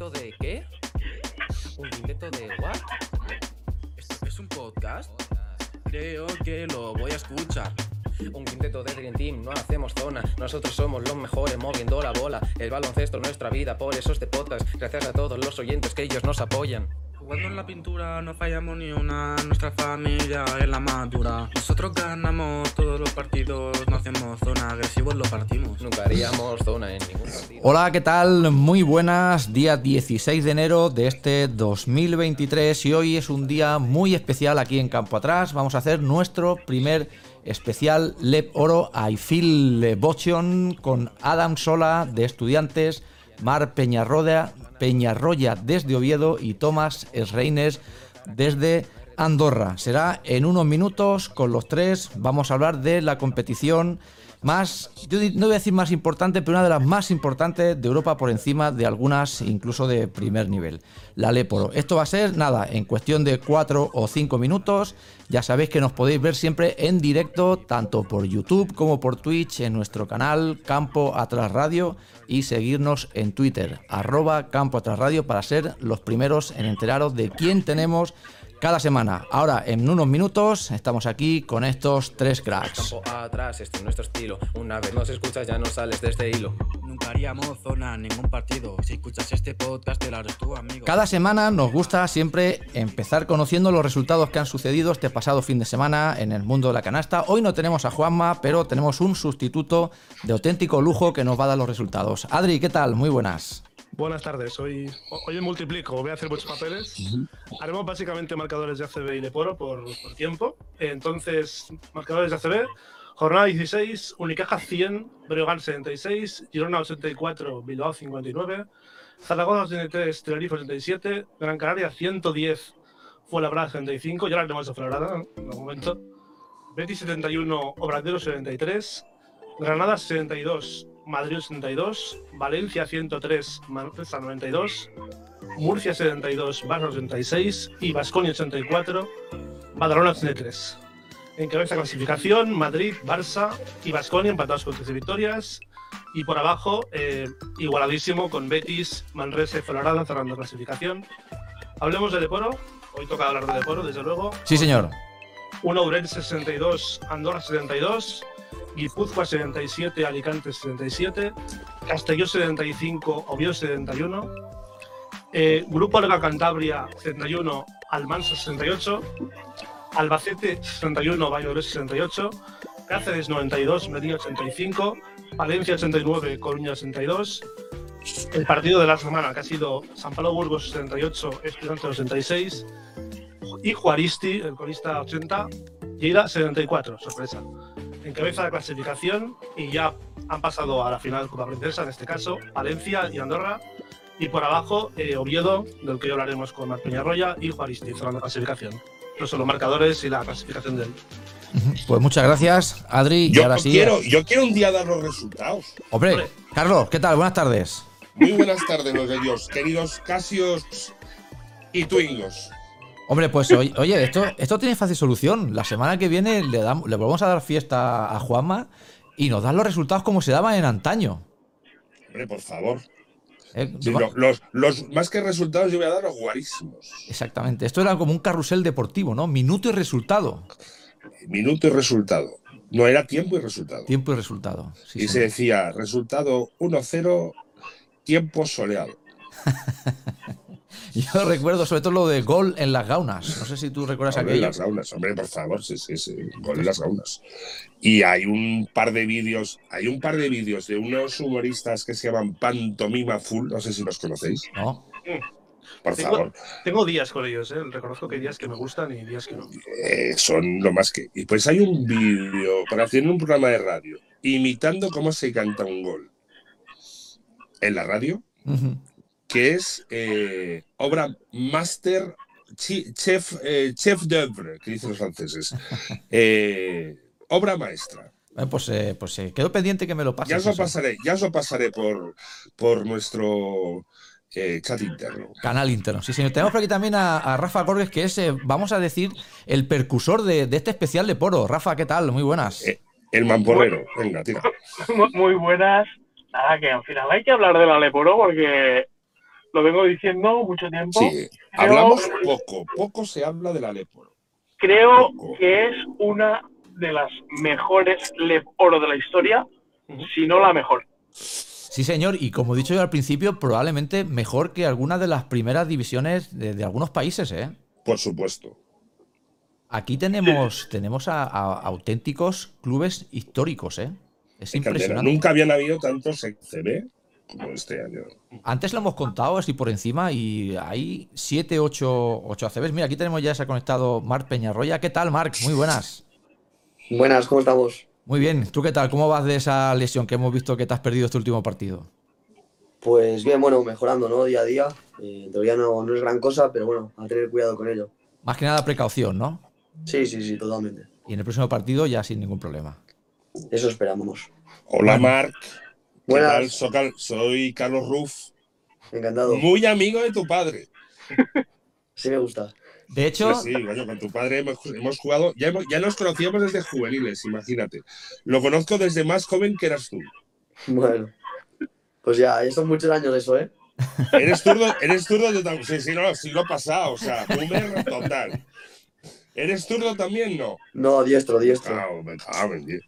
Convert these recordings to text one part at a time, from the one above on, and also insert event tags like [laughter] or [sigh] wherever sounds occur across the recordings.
quinteto de qué? ¿Un quinteto de what? ¿Esto es un podcast? Creo que lo voy a escuchar. Un quinteto de Dream Team, no hacemos zona. Nosotros somos los mejores moviendo la bola. El baloncesto es nuestra vida, por eso este podcast. Gracias a todos los oyentes que ellos nos apoyan. Jugando en la pintura no fallamos ni una, nuestra familia es la madura. Nosotros ganamos todos los partidos, no hacemos zona, agresivos lo partimos. Nunca haríamos zona en ningún partido. Hola, ¿qué tal? Muy buenas, día 16 de enero de este 2023 y hoy es un día muy especial aquí en Campo Atrás. Vamos a hacer nuestro primer especial Lep Oro I Feel Botion con Adam Sola de Estudiantes, Mar Peñarroya, Peñarroya desde Oviedo y Tomás Esreines desde Andorra. Será en unos minutos con los tres. Vamos a hablar de la competición más, yo no voy a decir más importante, pero una de las más importantes de Europa por encima de algunas incluso de primer nivel, la Leporo. Esto va a ser nada, en cuestión de cuatro o cinco minutos. Ya sabéis que nos podéis ver siempre en directo, tanto por YouTube como por Twitch, en nuestro canal Campo Atrás Radio y seguirnos en Twitter, arroba Campo Atrás Radio, para ser los primeros en enteraros de quién tenemos cada semana. Ahora, en unos minutos, estamos aquí con estos tres cracks. Campo atrás, este es nuestro estilo. Una vez nos escuchas, ya no sales de este hilo. Nunca haríamos zona ningún partido. Si escuchas este podcast, te lo harás tú, amigo. Cada semana nos gusta siempre empezar conociendo los resultados que han sucedido este pasado fin de semana en el mundo de la canasta. Hoy no tenemos a Juanma, pero tenemos un sustituto de auténtico lujo que nos va a dar los resultados. Adri, ¿qué tal? Muy buenas. Buenas tardes, hoy, hoy multiplico, voy a hacer muchos papeles. Haremos básicamente marcadores de ACB y de Poro por, por tiempo. Entonces, marcadores de ACB, jornada 16, Unicaja 100, Breogán 76, Girona 84, Bilbao 59, Zaragoza 83, Tenerife 87, Gran Canaria 110, Fuenlabrada 75, ya hablaremos de Fuenlabrada en un momento, Betis 71, Obradero 73, Granada 72, Madrid 72, Valencia 103, Manresa 92, Murcia 72, Barça 86 y Basconia 84, Badalona 83. En cabeza clasificación, Madrid, Barça y Basconia empatados con 13 victorias. Y por abajo, eh, igualadísimo con Betis, Manresa y Fuenlabrada cerrando clasificación. Hablemos de Deporo. Hoy toca hablar de Deporo, desde luego. Sí, señor. Un Ourense 62, Andorra 72, Guipúzcoa 77, Alicante 77, Castelló 75, Oviedo 71, eh, Grupo Alga Cantabria 71, Almansa 68, Albacete 61, Valladolid 68, Cáceres 92, Medina 85, Valencia 89, Coruña 82, el partido de la semana que ha sido San Pablo Burgos 78, Estudiantes 86 y Juaristi, el colista 80, Lleida 74, sorpresa encabeza la clasificación y ya han pasado a la final Copa Princesa, en este caso, Valencia y Andorra. Y por abajo, eh, Oviedo, del que hoy hablaremos con Mar Peñarroya, y Juaristi, cerrando la clasificación. Estos son los marcadores y la clasificación de él. Pues muchas gracias, Adri. Yo, y ahora sí. quiero, yo quiero un día dar los resultados. Hombre, Hombre. Carlos, ¿qué tal? Buenas tardes. Muy buenas tardes, los de Dios, queridos Casios y Twingos. Hombre, pues oye, esto, esto tiene fácil solución. La semana que viene le, damos, le volvemos a dar fiesta a Juanma y nos dan los resultados como se daban en antaño. Hombre, por favor. ¿eh? Sí, lo- los, los más que resultados yo voy a dar los guarísimos. Exactamente. Esto era como un carrusel deportivo, ¿no? Minuto y resultado. Minuto y resultado. No era tiempo y resultado. Tiempo y resultado. Sí, y se decía resultado 1-0, tiempo soleado. [laughs] [laughs] Yo recuerdo sobre todo lo de gol en las gaunas. No sé si tú recuerdas Gol en aquello. las gaunas, hombre, por favor, sí, sí, sí, gol en las gaunas. Y hay un par de vídeos, hay un par de vídeos de unos humoristas que se llaman Pantomima Full, no sé si los conocéis, ¿No? por Tengo- favor. Tengo días con ellos, ¿eh? reconozco que hay días que me gustan y días que no. Eh, son lo más que. Y pues hay un vídeo para hacer un programa de radio imitando cómo se canta un gol en la radio, Ujú. Que es eh, obra master, chef, eh, chef d'oeuvre, que dicen los franceses. [laughs] Eh, obra maestra. Eh, Pues, eh, pues eh, quedó pendiente que me lo pases. Ya os lo pasaré, ya os lo pasaré por, por nuestro eh, chat interno. Canal interno. Sí, señor. Tenemos por aquí también a, a Rafa Corges, que es, eh, vamos a decir, el percusor de, de este especial de Poro. Rafa, ¿qué tal? Muy buenas. Eh, El mamporrero, venga, tira. Mu- [laughs] muy buenas. Nada, que al final hay que hablar de la Leporo porque lo vengo diciendo mucho tiempo. Sí, hablamos poco, poco se habla de la Leporo. Creo Poco. que es una de las mejores LEP Oro de la historia, si no la mejor. Sí, señor, y como he dicho yo al principio, probablemente mejor que algunas de las primeras divisiones de, de algunos países, ¿eh? Por supuesto. Aquí tenemos, tenemos a, a auténticos clubes históricos, ¿eh? Es impresionante. Nunca habían habido tantos CB este año. Antes lo hemos contado así por encima y hay 7, 8, 8 ACBs. Mira, aquí tenemos ya se ha conectado Marc Peñarroya. ¿Qué tal, Marc? Muy buenas. Buenas, ¿cómo estamos? Muy bien. ¿Tú qué tal? ¿Cómo vas de esa lesión que hemos visto que te has perdido este último partido? Pues bien, bueno, mejorando, ¿no? Día a día. Eh, todavía no, no es gran cosa, pero bueno, a tener cuidado con ello. Más que nada precaución, ¿no? Sí, sí, sí, totalmente. Y en el próximo partido ya sin ningún problema. Eso esperamos. Hola, Bueno. Marc. ¿Qué Buenas. tal? Soy Carlos Ruff, Encantado. muy amigo de tu padre. Sí me gusta. De hecho, Sí, sí, bueno, con tu padre hemos, hemos jugado, ya, hemos- ya nos conocíamos desde juveniles, imagínate. Lo conozco desde más joven que eras tú. Bueno. Pues ya, ya son muchos años eso, ¿eh? Eres zurdo, eres zurdo de sí, sí, no, siglo pasado, o sea, boomer total. ¿Eres zurdo también? No. No, diestro, diestro. Ah, me cago en.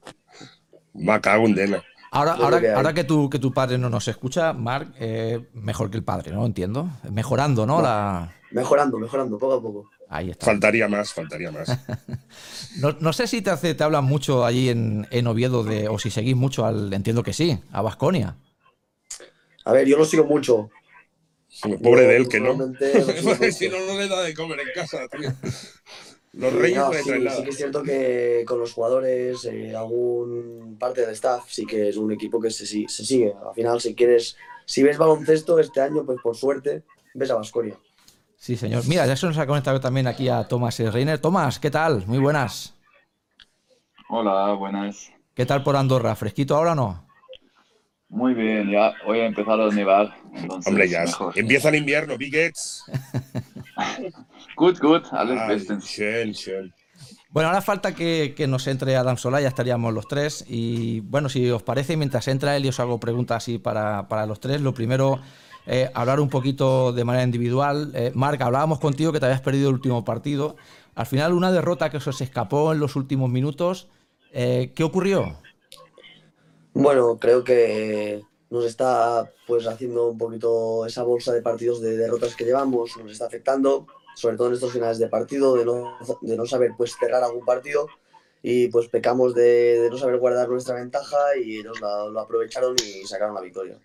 Me cago en Dena. Ahora, ahora, que ahora que, tu, que tu padre no nos escucha, Marc, eh, mejor que el padre, ¿no? Entiendo. Mejorando, ¿no? No. La... Mejorando, mejorando, poco a poco. Ahí está. Faltaría más, faltaría más. [laughs] No, no sé si te, hace, te hablan mucho allí en, en Oviedo de, o si seguís mucho al, entiendo que sí, a Vasconia. A ver, yo lo sigo mucho. Pobre Yo de él, que no. [laughs] si no, no le da de comer en casa, tío. Los reyes no, sí, sí que es cierto que con los jugadores, eh, algún parte del staff, sí que es un equipo que se, si- se sigue. Al final, si quieres, si ves baloncesto este año, pues por suerte, ves a Vasconia. Sí, señor. Mira, ya se nos ha conectado también aquí a Tomás Reiner. Tomás, ¿qué tal? Muy buenas. Hola, buenas. ¿Qué tal por Andorra? ¿Fresquito ahora o no? Muy bien, ya hoy ha empezado a nevar, entonces Hombre, ya. mejor. Empieza el invierno, Biggets. [laughs] Gut, alles Ay, bestens. schön, schön. Bueno, ahora falta que, que nos entre Adam Solá, ya estaríamos los tres. Y bueno, si os parece, mientras entra él y os hago preguntas así para, para los tres, lo primero, eh, hablar un poquito de manera individual. Eh, Marc, hablábamos contigo que te habías perdido el último partido. Al final, una derrota que se os escapó en los últimos minutos. Eh, ¿Qué ocurrió? Bueno, creo que nos está pues haciendo un poquito esa bolsa de partidos de derrotas que llevamos, nos está afectando, sobre todo en estos finales de partido, de no, de no saber pues cerrar algún partido y pues pecamos de, de no saber guardar nuestra ventaja y la- lo aprovecharon y sacaron la victoria.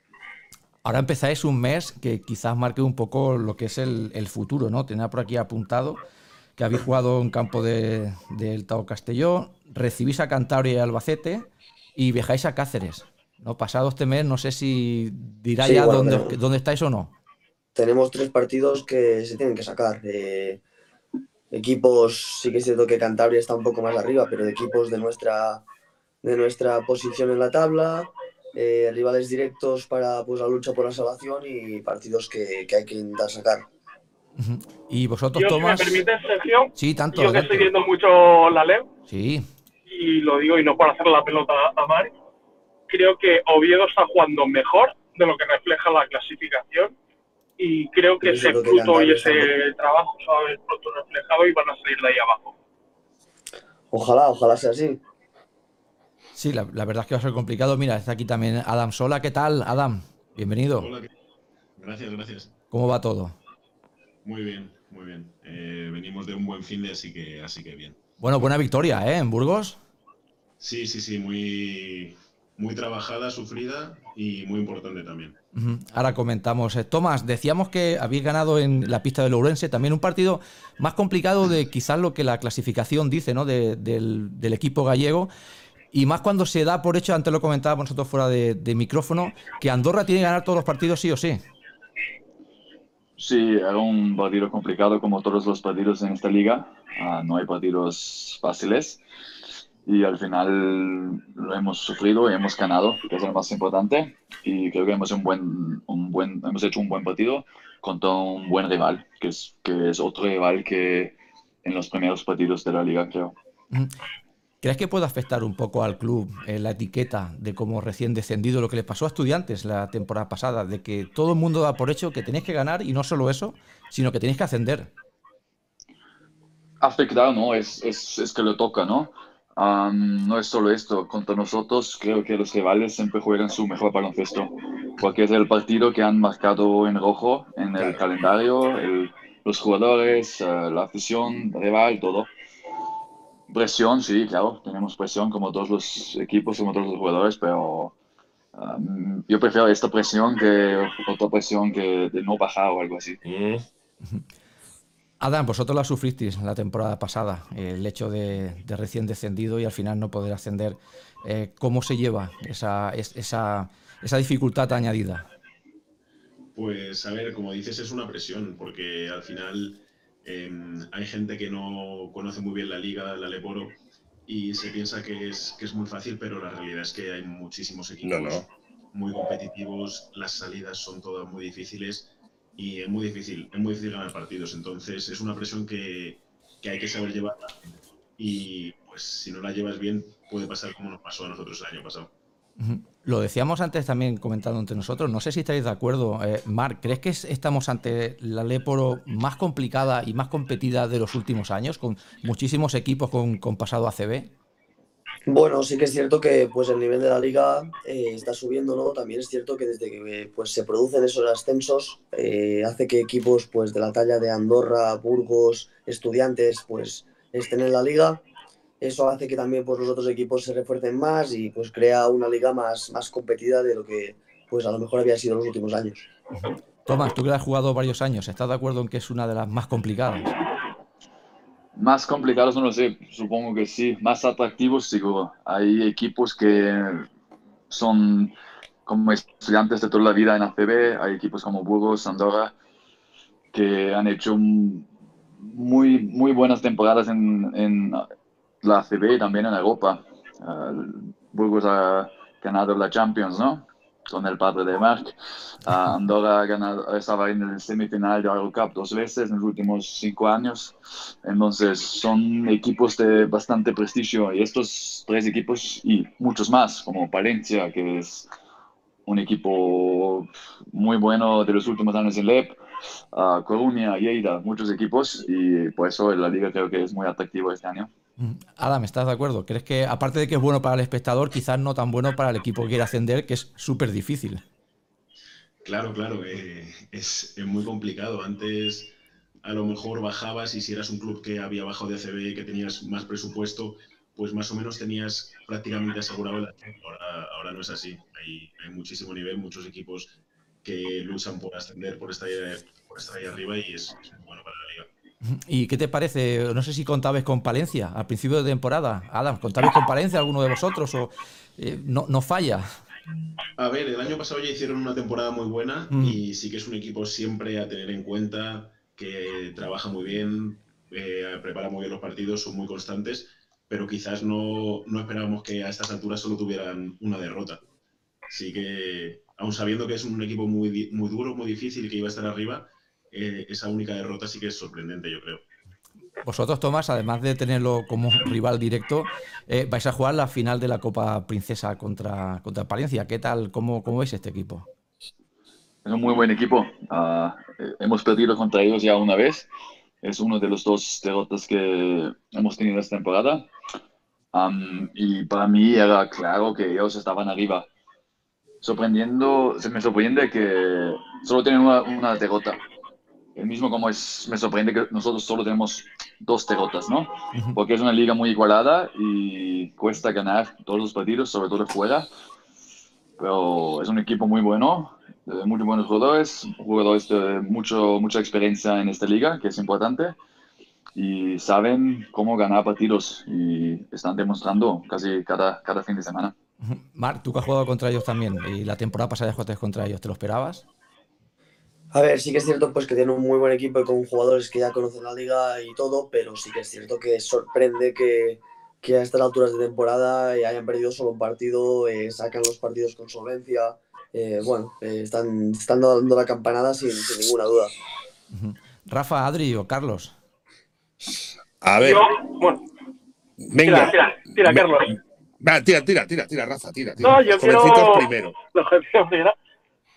Ahora empezáis un mes que quizás marque un poco lo que es el, el futuro, ¿no? Tenía por aquí apuntado que habéis jugado en campo de- del Tao Castelló, recibís a Cantabria y Albacete y viajáis a Cáceres. ¿no? Pasado este mes, no sé si dirá Sí, ya bueno, dónde, pero- dónde estáis o no. Tenemos tres partidos que se tienen que sacar. eh, equipos, sí que es cierto que Cantabria está un poco más arriba, pero de equipos de nuestra, de nuestra posición en la tabla, eh, rivales directos para pues, la lucha por la salvación y partidos que, que hay que intentar sacar. Y vosotros, Yo, si me Tomás. permites, Sergio, Sí, tanto. yo que estoy viendo mucho la LEV, Sí, y lo digo y no por hacer la pelota a Mari, creo que Oviedo está jugando mejor de lo que refleja la clasificación y creo que ese fruto y ese trabajo se va a ver pronto reflejado y van a salir de ahí abajo. Ojalá, ojalá sea así. sí, la, la verdad es que va a ser complicado. Mira, está aquí también Adam Sola. ¿Qué tal, Adam? Bienvenido. Hola, ¿qué- gracias, gracias. ¿Cómo va todo? Muy bien, muy bien. Eh, venimos de un buen fin de así que, así que bien. Bueno, buena victoria, ¿eh? En Burgos. Sí, sí, sí, muy, muy trabajada, sufrida y muy importante también. Ahora comentamos. Eh, Tomás, decíamos que habéis ganado en la pista de Lourense, también un partido más complicado de quizás lo que la clasificación dice, ¿no? De- del, equipo gallego. Y más cuando se da por hecho, antes lo comentábamos nosotros fuera de, de micrófono, que Andorra tiene que ganar todos los partidos sí o sí. Sí, era un partido complicado como todos los partidos en esta liga. Ah, no hay partidos fáciles. Y al final lo hemos sufrido y hemos ganado, que es lo más importante. Y creo que hemos, un buen, un buen, hemos hecho un buen partido contra un buen rival, que es, que es otro rival que en los primeros partidos de la liga, creo. ¿Crees que puede afectar un poco al club eh, la etiqueta de como recién descendido, lo que le pasó a estudiantes la temporada pasada, de que todo el mundo da por hecho que tenéis que ganar y no solo eso, sino que tenéis que ascender? Afectar, ¿no? Es, es, es que lo toca, ¿no? No es solo esto, contra nosotros creo que los rivales siempre juegan su mejor baloncesto, porque es el partido que han marcado en rojo en el calendario, los jugadores, eh, la afición, rival, todo. Presión, sí, claro, tenemos presión como todos los equipos, como todos los jugadores, pero yo prefiero esta presión que otra presión que de no bajar o algo así. Adam, vosotros la sufristeis la temporada pasada, el hecho de, recién descendido y al final no poder ascender. Eh, ¿Cómo se lleva esa, esa, esa dificultad añadida? Pues a ver, como dices, es una presión, porque al final em, hay gente que no conoce muy bien la liga, la Leporo, y se piensa que es, que es muy fácil, pero la realidad es que hay muchísimos equipos muy competitivos, las salidas son todas muy difíciles y es muy difícil, es muy difícil ganar partidos. Entonces es una presión que, que hay que saber llevar y pues si no la llevas bien puede pasar como nos pasó a nosotros el año pasado. Lo decíamos antes también comentando entre nosotros, no sé si estáis de acuerdo. Eh, Marc, ¿crees que estamos ante la Leporo más complicada y más competida de los últimos años, con muchísimos equipos con, con pasado ACB? Bueno, sí que es cierto que pues el nivel de la liga eh, está subiendo, ¿no? También es cierto que desde que pues, se producen esos ascensos eh, hace que equipos pues de la talla de Andorra, Burgos, Estudiantes, pues estén en la liga. Eso hace que también pues los otros equipos se refuercen más y pues crea una liga más, más competida de lo que pues a lo mejor había sido en los últimos años. Tomás, tú que has jugado varios años, ¿estás de acuerdo en que es una de las más complicadas? Más complicados no lo sé, supongo que sí. Más atractivos seguro. Hay equipos que son como estudiantes de toda la vida en ACB, hay equipos como Burgos, Andorra, que han hecho muy, muy buenas temporadas en, en la ACB y también en Europa. Burgos ha ganado la Champions, ¿no? Con el padre de Marc. Andorra ganado, estaba en el semifinal de Eurocup dos veces en los últimos cinco años. Entonces son equipos de bastante prestigio y estos tres equipos y muchos más, como Palencia, que es un equipo muy bueno de los últimos años en LEP, uh, Coruña, Lleida, muchos equipos y por eso la liga creo que es muy atractiva este año. Adam, ¿estás de acuerdo? ¿Crees que, aparte de que es bueno para el espectador, quizás no tan bueno para el equipo que quiere ascender, que es súper difícil? Claro, claro, eh, es, muy complicado. Antes a lo mejor bajabas y si eras un club que había bajado de ACB que tenías más presupuesto, pues más o menos tenías prácticamente asegurado el ascenso. Ahora, no es así. Hay, hay, muchísimo nivel, muchos equipos que luchan por ascender, por estar, por ahí arriba y es, es bueno. ¿Y qué te parece? No sé si contabais con Palencia al principio de temporada. Adam, ¿contabais con Palencia alguno de vosotros o eh, no, no, falla? A ver, el año pasado ya hicieron una temporada muy buena mm. y sí que es un equipo siempre a tener en cuenta, que trabaja muy bien, eh, prepara muy bien los partidos, son muy constantes, pero quizás no, no esperábamos que a estas alturas solo tuvieran una derrota. Así que, aun sabiendo que es un equipo muy, muy duro, muy difícil y que iba a estar arriba, eh, esa única derrota sí que es sorprendente, yo creo. Vosotros, Tomás, además de tenerlo como [laughs] rival directo, eh, vais a jugar la final de la Copa Princesa contra, contra Palencia. ¿Qué tal? ¿Cómo, cómo veis este equipo? Es un muy buen equipo. Eh, hemos perdido contra ellos ya una vez. Es uno de los dos derrotas que hemos tenido esta temporada. y para mí era claro que ellos estaban arriba. Sorprendiendo, se me sorprende que solo tienen una, una derrota el mismo como es, me sorprende que nosotros solo tenemos dos derrotas, ¿no? Porque es una liga muy igualada y cuesta ganar todos los partidos, sobre todo fuera. Pero es un equipo muy bueno, de muy buenos jugadores, jugadores de mucho, mucha experiencia en esta liga, que es importante. Y saben cómo ganar partidos y están demostrando casi cada, cada fin de semana. Marc, tú que has jugado contra ellos también y la temporada pasada jugaste contra ellos, ¿te lo esperabas? A ver, sí que es cierto pues que tiene un muy buen equipo y con jugadores que ya conocen la liga y todo, pero sí que es cierto que sorprende que, a estas alturas de temporada hayan perdido solo un partido, eh, sacan los partidos con solvencia. Eh, bueno, eh, están, están dando la campanada sin, ninguna duda. Rafa, Adri o Carlos. A ver. bueno, Venga. Tira, tira, tira, Carlos. Va, tira, tira, tira, tira, Rafa, tira. tira. No, yo Los quiero- primero. Los jovencitos primero.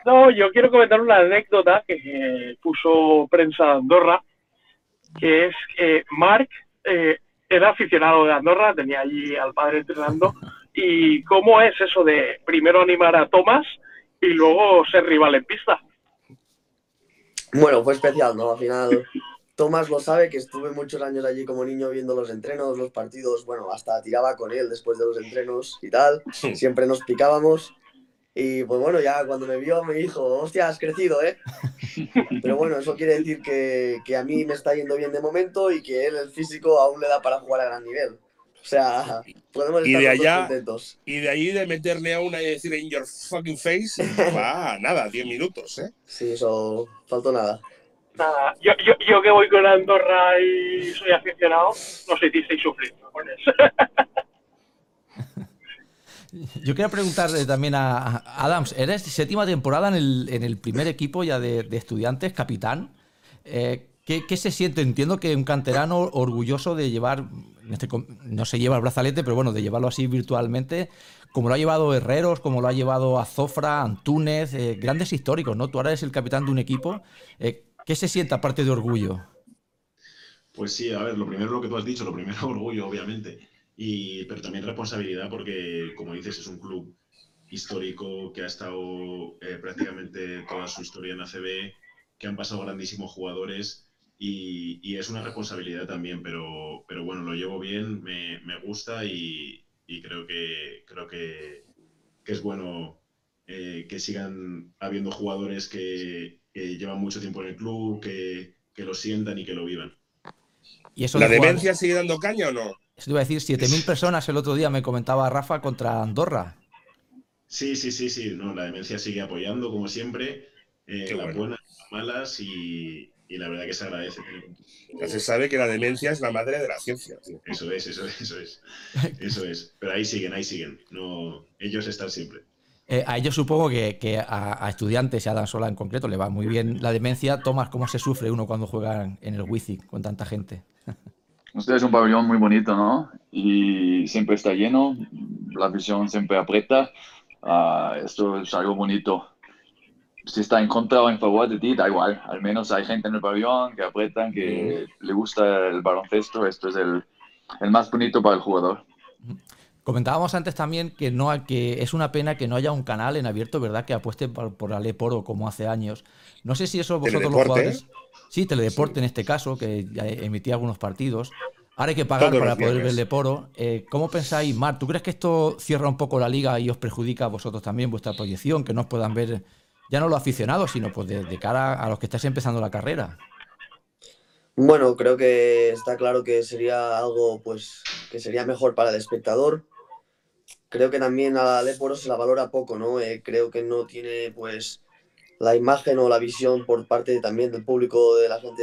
No, yo quiero comentar una anécdota que eh, puso prensa de Andorra, que es que Marc eh, era aficionado de Andorra, tenía allí al padre entrenando, y cómo es eso de primero animar a Tomás y luego ser rival en pista. Bueno, fue especial, ¿no? Al final, Tomás lo sabe, que estuve muchos años allí como niño viendo los entrenos, los partidos, bueno, hasta tiraba con él después de los entrenos y tal, siempre nos picábamos. Y pues bueno, ya cuando me vio me dijo, hostia, has crecido, ¿eh? [laughs] Pero bueno, eso quiere decir que, que a mí me está yendo bien de momento y que él, el físico, aún le da para jugar a gran nivel. O sea, podemos Y estar de los dos allá- contentos. Y de ahí de meterle a una y decir in your fucking face, [laughs] va, nada, 10 minutos, ¿eh? Sí, eso, faltó nada. Nada, yo, yo, yo que voy con Andorra y soy aficionado, nos hicisteis sufrir. cabrones. [laughs] Yo quería preguntarle también a Adams, eres séptima temporada en el, primer equipo ya de, estudiantes, capitán. Eh, ¿qué, se siente? Entiendo que un canterano orgulloso de llevar, este no se lleva el brazalete, pero bueno, de llevarlo así virtualmente, como lo ha llevado Herreros, como lo ha llevado Azofra, Antúnez, eh, grandes históricos, ¿no? Tú ahora eres el capitán de un equipo. Eh, ¿Qué se siente aparte de orgullo? Pues sí, a ver, lo primero lo que tú has dicho, lo primero [laughs] orgullo, obviamente, y, pero también responsabilidad porque, como dices, es un club histórico que ha estado eh, prácticamente toda su historia en ACB, que han pasado grandísimos jugadores y, y es una responsabilidad también, pero, pero bueno, lo llevo bien, me, me gusta y, y creo que, creo que, que es bueno eh, que sigan habiendo jugadores que, que llevan mucho tiempo en el club, que, que lo sientan y que lo vivan. Y eso ¿La de jugar- demencia sigue dando caña o no? Eso te iba a decir, 7.000 personas el otro día me comentaba Rafa contra Andorra. Sí, sí, sí, sí. No, la demencia sigue apoyando, como siempre, eh, las bueno. buenas, las malas y, y la verdad que se agradece. Ya se sabe que la demencia es la madre de la ciencia. tío. Eso es, eso es, eso es. Eso es. Pero ahí siguen, ahí siguen. No, ellos están siempre. Eh, a ellos supongo que, que a, a estudiantes y a Dan Sola en concreto le va muy bien la demencia. Tomás, ¿cómo se sufre uno cuando juega en el Wizzing con tanta gente? Usted es un pabellón muy bonito, ¿no? Y siempre está lleno, la visión siempre aprieta. Ah, esto es algo bonito. Si está en contra o en favor de ti, da igual. Al menos hay gente en el pabellón que apretan, que le gusta el baloncesto. Esto es el, el más bonito para el jugador. Comentábamos antes también que no que es una pena que no haya un canal en abierto, ¿verdad? Que apueste por, por Aleporo como hace años. No sé si eso vosotros los jugadores. Sí, teledeporte en este caso, que ya emitía algunos partidos. Ahora hay que pagar Todos para poder ver viernes. Leporo. Eh, ¿Cómo pensáis, Mar? ¿Tú crees que esto cierra un poco la liga y os perjudica a vosotros también vuestra proyección? Que no os puedan ver ya no los aficionados, sino pues de, de cara a los que estáis empezando la carrera. Bueno, creo que está claro que sería algo, pues, que sería mejor para el espectador. Creo que también a la Leporo se la valora poco, ¿no? Eh, creo que no tiene, pues, la imagen o la visión por parte también del público, de la gente,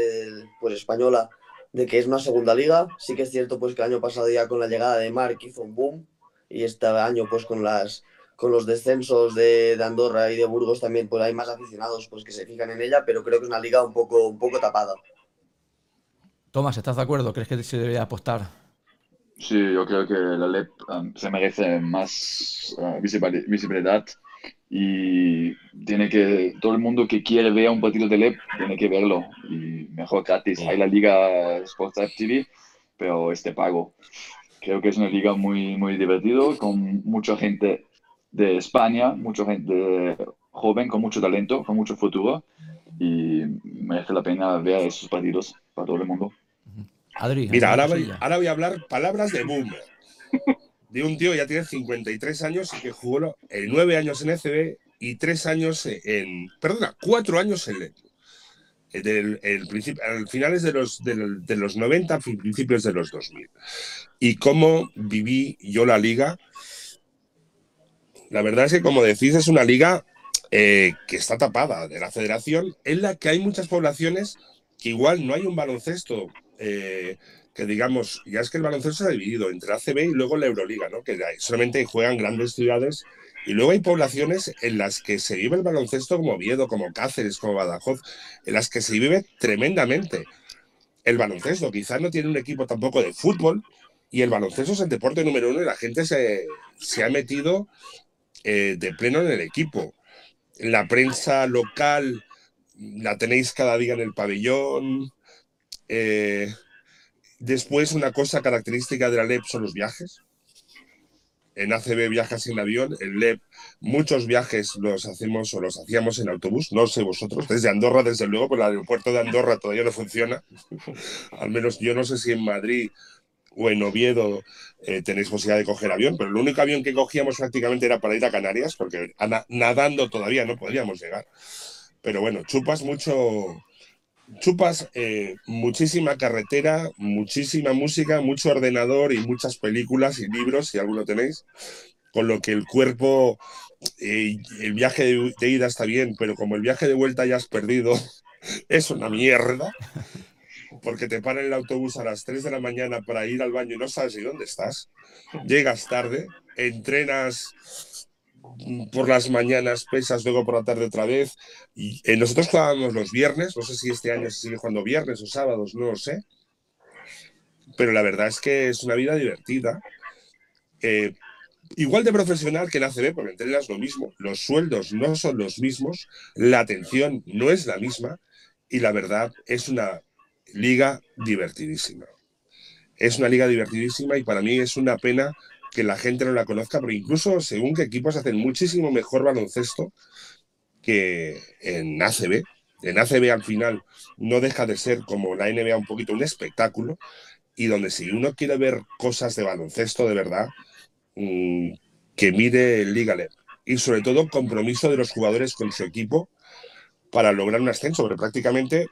pues, española, de que es una segunda liga. Sí que es cierto, pues, que el año pasado ya con la llegada de Mark hizo un boom y este año, pues, con las con los descensos de, de Andorra y de Burgos también, pues, hay más aficionados, pues, que se fijan en ella, pero creo que es una liga un poco, un poco tapada. Tomás, ¿estás de acuerdo? ¿Crees que se debería apostar? Sí, yo creo que la LEP um, se merece más uh, visibili- visibilidad y tiene que, todo el mundo que quiere ver un partido de LEP tiene que verlo y mejor gratis. Hay la liga Sports App TV, pero este pago. Creo que es una liga muy, muy divertido con mucha gente de España, mucha gente joven con mucho talento, con mucho futuro y merece la pena ver esos partidos para todo el mundo. Adri. Mira, ahora ¿alguna voy, ahora voy a hablar palabras de boomer. [laughs] De un tío que ya tiene 53 años y que jugó eh, nueve años en ECB y tres años en. Perdona, cuatro años en. Eh, Del, el al finales de los, del- de los 90, fi- principios de los 2000. Y cómo viví yo la liga. La verdad es que, como decís, es una liga eh, que está tapada de la federación, en la que hay muchas poblaciones que igual no hay un baloncesto eh, que digamos, ya es que el baloncesto se ha dividido entre ACB y luego la Euroliga, ¿no? Que solamente juegan grandes ciudades y luego hay poblaciones en las que se vive el baloncesto como Oviedo, como Cáceres, como Badajoz, en las que se vive tremendamente el baloncesto. Quizás no tiene un equipo tampoco de fútbol, Y el baloncesto es el deporte número uno y la gente se, se ha metido eh, de pleno en el equipo. La prensa local la tenéis cada día en el pabellón. Eh, después, una cosa característica de la LEP son los viajes. En ACB viajas en avión, en LEP muchos viajes los hacemos o los hacíamos en autobús, no sé vosotros, desde Andorra desde luego, pero el aeropuerto de Andorra todavía no funciona. [laughs] Al menos yo no sé si en Madrid o en Oviedo eh, tenéis posibilidad de coger avión, pero el único avión que cogíamos prácticamente era para ir a Canarias, porque nadando todavía no podríamos llegar. Pero bueno, chupas mucho, chupas eh, muchísima carretera, muchísima música, mucho ordenador y muchas películas y libros, si alguno tenéis, con lo que el cuerpo, eh, el viaje de, ida está bien, pero como el viaje de vuelta ya has perdido, [laughs] es una mierda, porque te paran el autobús a las 3 de la mañana para ir al baño y no sabes ni dónde estás, llegas tarde, entrenas por las mañanas pesas, luego por la tarde otra vez. Y eh, nosotros jugábamos los viernes, no sé si este año se sigue jugando viernes o sábados, no lo sé. Pero la verdad es que es una vida divertida. Eh, igual de profesional que en ACB, porque entrenas lo mismo, los sueldos no son los mismos, la atención no es la misma y la verdad es una liga divertidísima. Es una liga divertidísima y para mí es una pena que la gente no la conozca, porque incluso según qué equipos hacen muchísimo mejor baloncesto que en ACB. En ACB al final no deja de ser como la NBA un poquito un espectáculo y donde si uno quiere ver cosas de baloncesto de verdad, mmm, que mire el Liga. Y sobre todo compromiso de los jugadores con su equipo para lograr un ascenso, porque prácticamente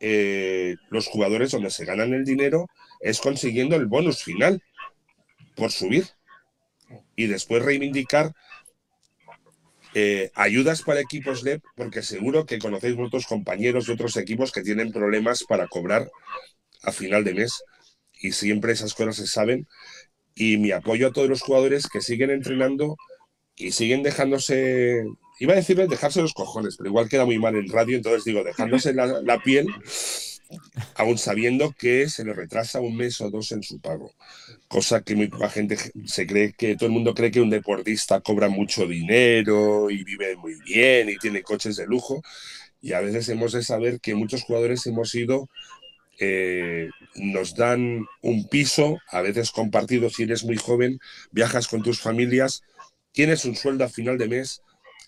eh, los jugadores donde se ganan el dinero es consiguiendo el bonus final por subir y después reivindicar eh, ayudas para equipos LEP, porque seguro que conocéis otros compañeros de otros equipos que tienen problemas para cobrar a final de mes y siempre esas cosas se saben. Y mi apoyo a todos los jugadores que siguen entrenando y siguen dejándose, iba a decirles dejarse los cojones, pero igual queda muy mal en radio, entonces digo, dejándose la, la piel aún sabiendo que se le retrasa un mes o dos en su pago. Cosa que muy poca gente se cree que todo el mundo cree que un deportista cobra mucho dinero y vive muy bien y tiene coches de lujo. Y a veces hemos de saber que muchos jugadores hemos ido, eh, nos dan un piso, a veces compartido si eres muy joven, viajas con tus familias, tienes un sueldo a final de mes,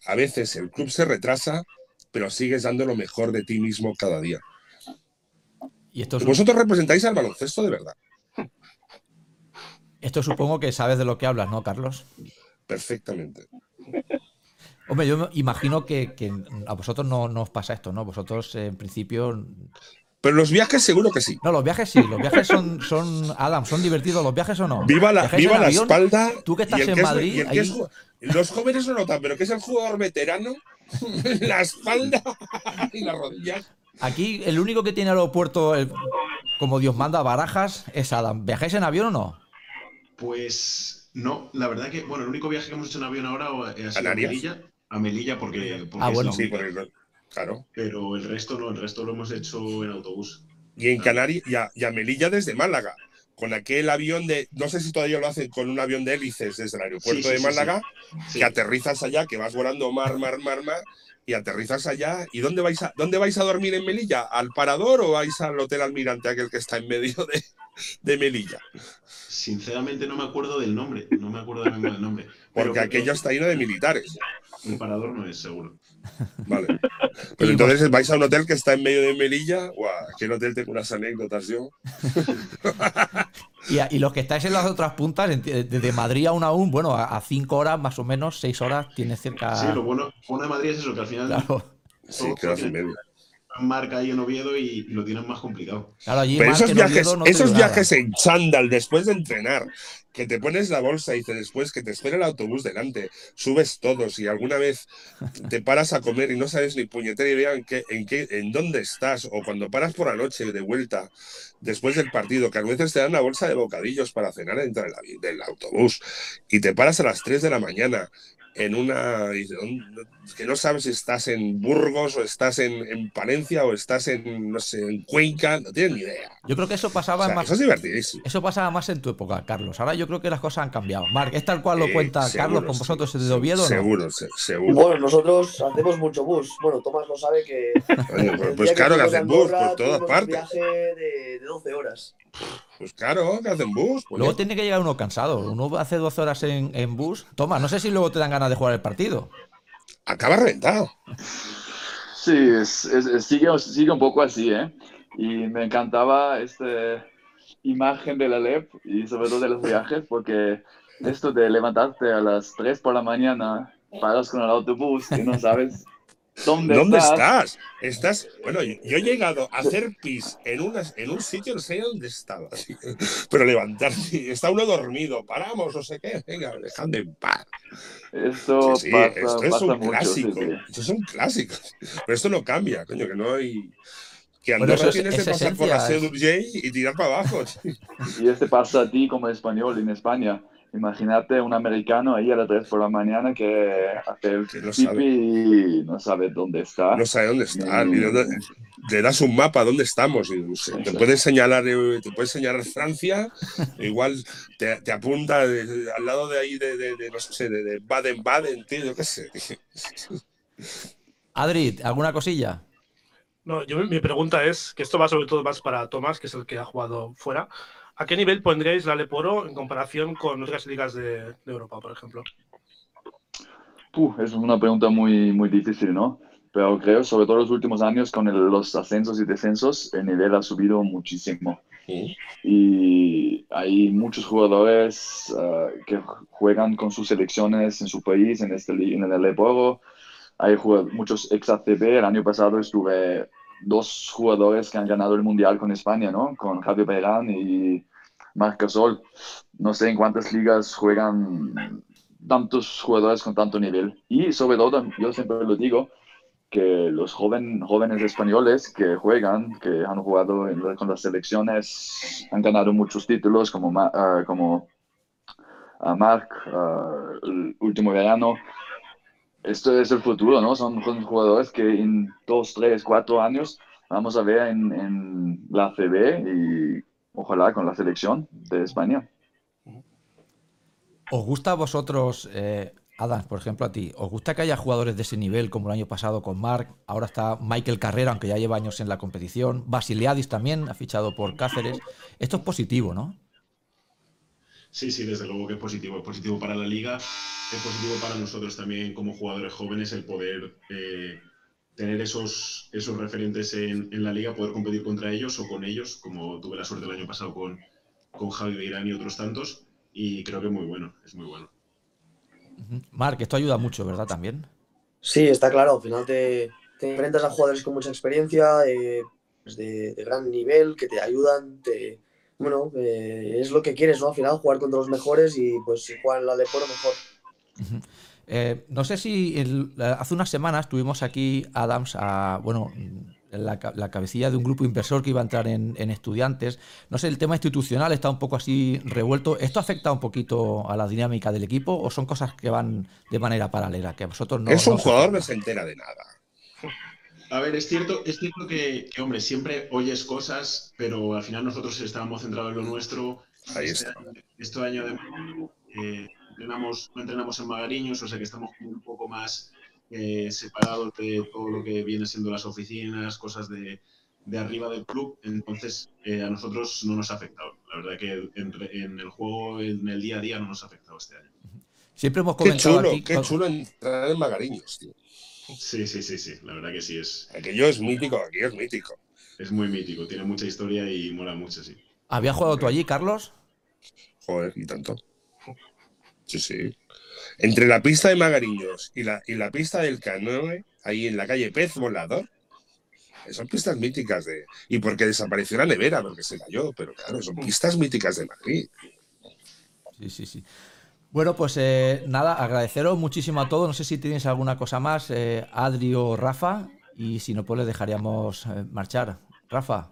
a veces el club se retrasa, pero sigues dando lo mejor de ti mismo cada día. Y esto Vosotros representáis al baloncesto de verdad. Esto supongo que sabes de lo que hablas, ¿no, Carlos? Perfectamente. Hombre, yo imagino que, que a vosotros no, no, os pasa esto, ¿no? Vosotros, en principio. Pero los viajes seguro que sí. No, los viajes sí. Los viajes son, son Adam, ¿son divertidos los viajes o no? Viva la, viva la espalda. Tú que estás en que Madrid. Es, ahí... es, los jóvenes no notan, pero que es el jugador veterano, [laughs] la espalda y las rodillas. Aquí el único que tiene aeropuerto, el, como Dios manda, barajas, es Adam. ¿Viajáis en avión o no? Pues no, la verdad que, bueno, el único viaje que hemos hecho en avión ahora ha sido a Melilla, a Melilla porque, porque ah, bueno. sí, porque, claro. Pero el resto no, el resto lo hemos hecho en autobús. Y en Canarias, y a, y a Melilla desde Málaga con aquel avión de, no sé si todavía lo hacen con un avión de hélices desde el aeropuerto Sí, sí, de Málaga, sí. que aterrizas allá, que vas volando mar, mar, mar, mar, y aterrizas allá. ¿Y dónde vais a, dónde vais a dormir en Melilla? ¿Al Parador o vais al Hotel Almirante, aquel que está en medio de, de Melilla? Sinceramente no me acuerdo del nombre, no me acuerdo del nombre. Porque Pero- aquello está lleno de militares. El parador no es seguro. Vale. [laughs] Pero entonces vais a un hotel que está en medio de Melilla. Guau, aquel hotel tengo unas anécdotas yo. [laughs] Y, a- y los que estáis en las otras puntas, desde Madrid a una aún, bueno, a, a cinco horas más o menos, seis horas, tienes cerca. Sí, lo bueno, bueno de Madrid es eso, que al final Claro, Sí, que hace medio. Marca ahí en Oviedo y lo tienen más complicado. claro, allí Pero esos viajes, no esos viajes en chándal después de entrenar, que te pones la bolsa y te después que te espera el autobús delante, subes todos y alguna vez te paras a comer y no sabes ni puñetera idea en qué, en qué, en dónde estás, o cuando paras por la noche de vuelta después del partido, que a veces te dan una bolsa de bocadillos para cenar dentro del, del autobús y te paras a las 3 de la mañana en una. que no sabes si estás en Burgos o estás en, en, Palencia o estás en, no sé, en Cuenca, no tienes ni idea. Yo creo que eso pasaba más. Eso es divertidísimo. Eso pasaba más en tu época, Carlos. Ahora yo creo que las cosas han cambiado. Marc, ¿es tal cual lo cuenta Carlos con vosotros desde Oviedo? Seguro, no? seguro. Bueno, nosotros hacemos mucho bus. Bueno, Tomás lo sabe que. pues, pues claro que hacen bus por todas partes. Un viaje de, de 12 horas. Pues claro, que hacen bus. Pues luego tiene que llegar uno cansado. Uno hace 12 horas en, en bus. Toma, no sé si luego te dan ganas de jugar el partido. Acaba reventado. Sí, es, es, sigue, sigue, un poco así, ¿eh? Y me encantaba esta imagen de la LEP y sobre todo de los viajes, porque esto de levantarte a las 3 por la mañana, paras con el autobús y no sabes ¿Dónde, estás? estás? bueno, yo, he llegado a hacer pis en, una, en un sitio, no sé dónde estaba, [laughs] pero levantarse, está uno dormido, paramos, no sé qué, venga, dejadme en paz. Esto, pasa, esto es un mucho, clásico, esto es un clásico, pero esto no cambia, coño, que no hay... Que Andorra bueno, tienes que pasar por la J y tirar para abajo. [laughs] Y este pasa a ti como español en España. Imagínate un americano ahí a las 3 por la mañana que hace el que sabe. y no sabe dónde está. No sabe dónde está. Y... le das un mapa dónde estamos. Y, no sé, te puedes señalar, eh, te puedes señalar Francia, igual te, te apunta de, al lado de ahí de, de, de no sé, de, Baden-Baden, tío, yo qué sé. Adri, ¿alguna cosilla? No, yo, mi pregunta es, que esto va sobre todo más para Tomás, que es el que ha jugado fuera. ¿A qué nivel pondréis la Leporo en comparación con otras ligas de, de Europa, por ejemplo? Uh, es una pregunta muy, muy difícil, ¿no? Pero creo, sobre todo en los últimos años, con el, los ascensos y descensos, el nivel ha subido muchísimo. ¿Sí? Y hay muchos jugadores uh, que juegan con sus selecciones en su país, en, este, en el Leporo. Hay muchos ex-ACB. El año pasado estuve dos jugadores que han ganado el Mundial con España, ¿no? Con Javier Beirán y Marc Gasol. No sé en cuántas ligas juegan tantos jugadores con tanto nivel. Y sobre todo, yo siempre lo digo, que los jóvenes españoles que juegan, que han jugado en, con las selecciones, han ganado muchos títulos, como, uh, como uh, Marc, uh, el último verano, esto es el futuro, ¿no? Son, jugadores que en dos, tres, cuatro años vamos a ver en, en la CB y ojalá con la selección de España. ¿Os gusta a vosotros, eh, Adam, por ejemplo, a ti, ¿os gusta que haya jugadores de ese nivel como el año pasado con Marc? Ahora está Michael Carrera, aunque ya lleva años en la competición. Basiliadis también ha fichado por Cáceres. Esto es positivo, ¿no? Sí, sí, desde luego que es positivo. Es positivo para la liga, es positivo para nosotros también como jugadores jóvenes el poder eh, tener esos, esos referentes en, en, la liga, poder competir contra ellos o con ellos, como tuve la suerte el año pasado con, con Javi Beirán y otros tantos, y creo que es muy bueno, es muy bueno. Marc, esto ayuda mucho, ¿verdad? También. Sí, está claro. Al final te, te enfrentas a jugadores con mucha experiencia, eh, de, de, gran nivel, que te ayudan, te, bueno, eh, es lo que quieres, ¿no? Al final, jugar contra los mejores y pues si juegan la Leporo, mejor. Eh, no sé si el, hace unas semanas tuvimos aquí Adams a, bueno, la, la, cabecilla de un grupo inversor que iba a entrar en, en, estudiantes. No sé, el tema institucional está un poco así revuelto. ¿Esto afecta un poquito a la dinámica del equipo o son cosas que van de manera paralela? Que a vosotros no. Es un no jugador que se entera de nada. A ver, es cierto, es cierto que, que, hombre, siempre oyes cosas, pero al final nosotros estábamos centrados en lo nuestro. Ahí este, está. Este año de, eh, entrenamos, no entrenamos en Magariños, o sea que estamos un poco más eh, separados de todo lo que viene siendo las oficinas, cosas de, de arriba del club. Entonces, eh, a nosotros no nos ha afectado. La verdad que en, en, el juego, en el día a día, no nos ha afectado este año. Siempre hemos comentado qué chulo, aquí. Qué chulo entrar en Magariños, tío. Sí, sí, sí, sí, la verdad que sí es. Aquello es mítico, aquello es mítico. Es muy mítico, tiene mucha historia y mola mucho, sí. ¿Habías jugado tú allí, Carlos? Joder, y tanto. Sí, sí. Entre la pista de Magariños y la, y la pista del Canoe, ahí en la calle Pez Volador, son pistas míticas de. Y porque desapareció la nevera, porque se cayó, pero claro, son pistas míticas de Madrid. Sí, sí, sí. Bueno, pues eh, nada, agradeceros muchísimo a todos. No sé si tenéis alguna cosa más, eh, Adri o Rafa, y si no, pues les dejaríamos eh, marchar. Rafa.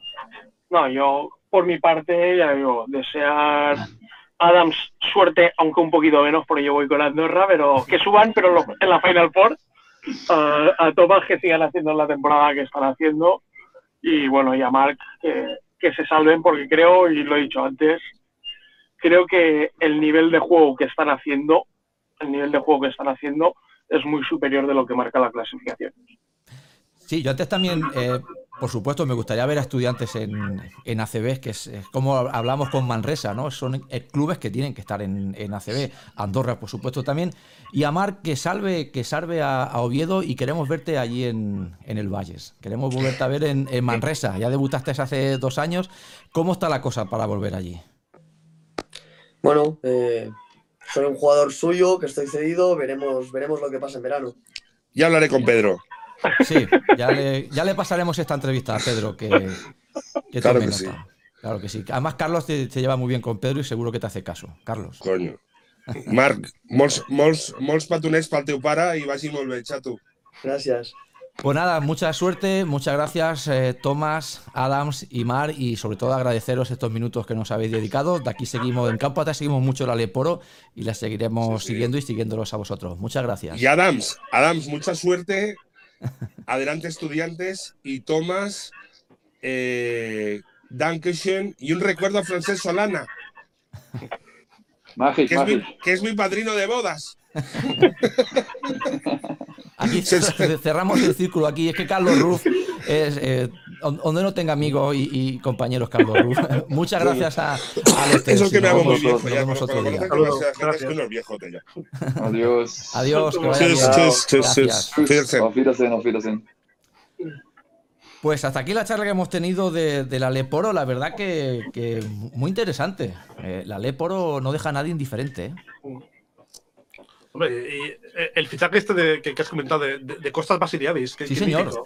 No, yo por mi parte, ya digo, desear Adams, suerte, aunque un poquito menos, porque yo voy con Andorra, pero que suban, pero lo- en la Final Four. A, Thomas que sigan haciendo la temporada que están haciendo. Y bueno, y a Mark que, que se salven, porque creo, y lo he dicho antes, creo que el nivel de juego que están haciendo, el nivel de juego que están haciendo es muy superior de lo que marca la clasificación. Sí, yo antes también, eh, por supuesto, me gustaría ver a estudiantes en, en ACB, que es, es como hablamos con Manresa, ¿no? Son eh, clubes que tienen que estar en, en ACB. Andorra, por supuesto, también. Y a Marc, que salve, que salve a, a Oviedo y queremos verte allí en, en el Valles. Queremos volverte a ver en, en Manresa. Ya debutaste hace dos años. ¿Cómo está la cosa para volver allí? Bueno, eh, soy un jugador suyo, que estoy cedido, veremos, veremos lo que pasa en verano. Ya hablaré con Pedro. Sí, ya le, ya le pasaremos esta entrevista a Pedro, que, que Claro que sí. Claro que sí. Además, Carlos te, te lleva muy bien con Pedro y seguro que te hace caso. Carlos. Coño. Marc, molts, molts, molts petoners pel teu pare i vagi molt bé, xato. Gracias. Pues nada, mucha suerte, muchas gracias eh, Tomás, Adams y Mar y sobre todo agradeceros estos minutos que nos habéis dedicado. De aquí seguimos, en Campo Atrás seguimos mucho la Leporo y la seguiremos Sí, sí. siguiendo y siguiéndolos a vosotros. Muchas gracias. Y Adams, Adams, mucha suerte. Adelante, estudiantes. Y Tomás, eh, Dankeschön. Y un recuerdo a Francesc Solana, Magic, que es, mi, Magic. que es mi padrino de bodas. Aquí cerramos el círculo aquí. Es que Carlos Ruf es eh, donde no tenga amigos y, y compañeros Carlos Ruf. [laughs] [laughs] Muchas gracias a, a Alex Eso que me hago muy Nos viejo ya. nos otro día. Adiós. Adiós. Pues hasta aquí la charla que hemos tenido de, de la Leporo, la verdad que, que muy interesante. Eh, la Leporo no deja a nadie indiferente. ¿eh? Hombre, y eh, el fichaje este de, que, que has comentado de, de, de Costas Basiliadis. Que, Sí, que señor. mítico.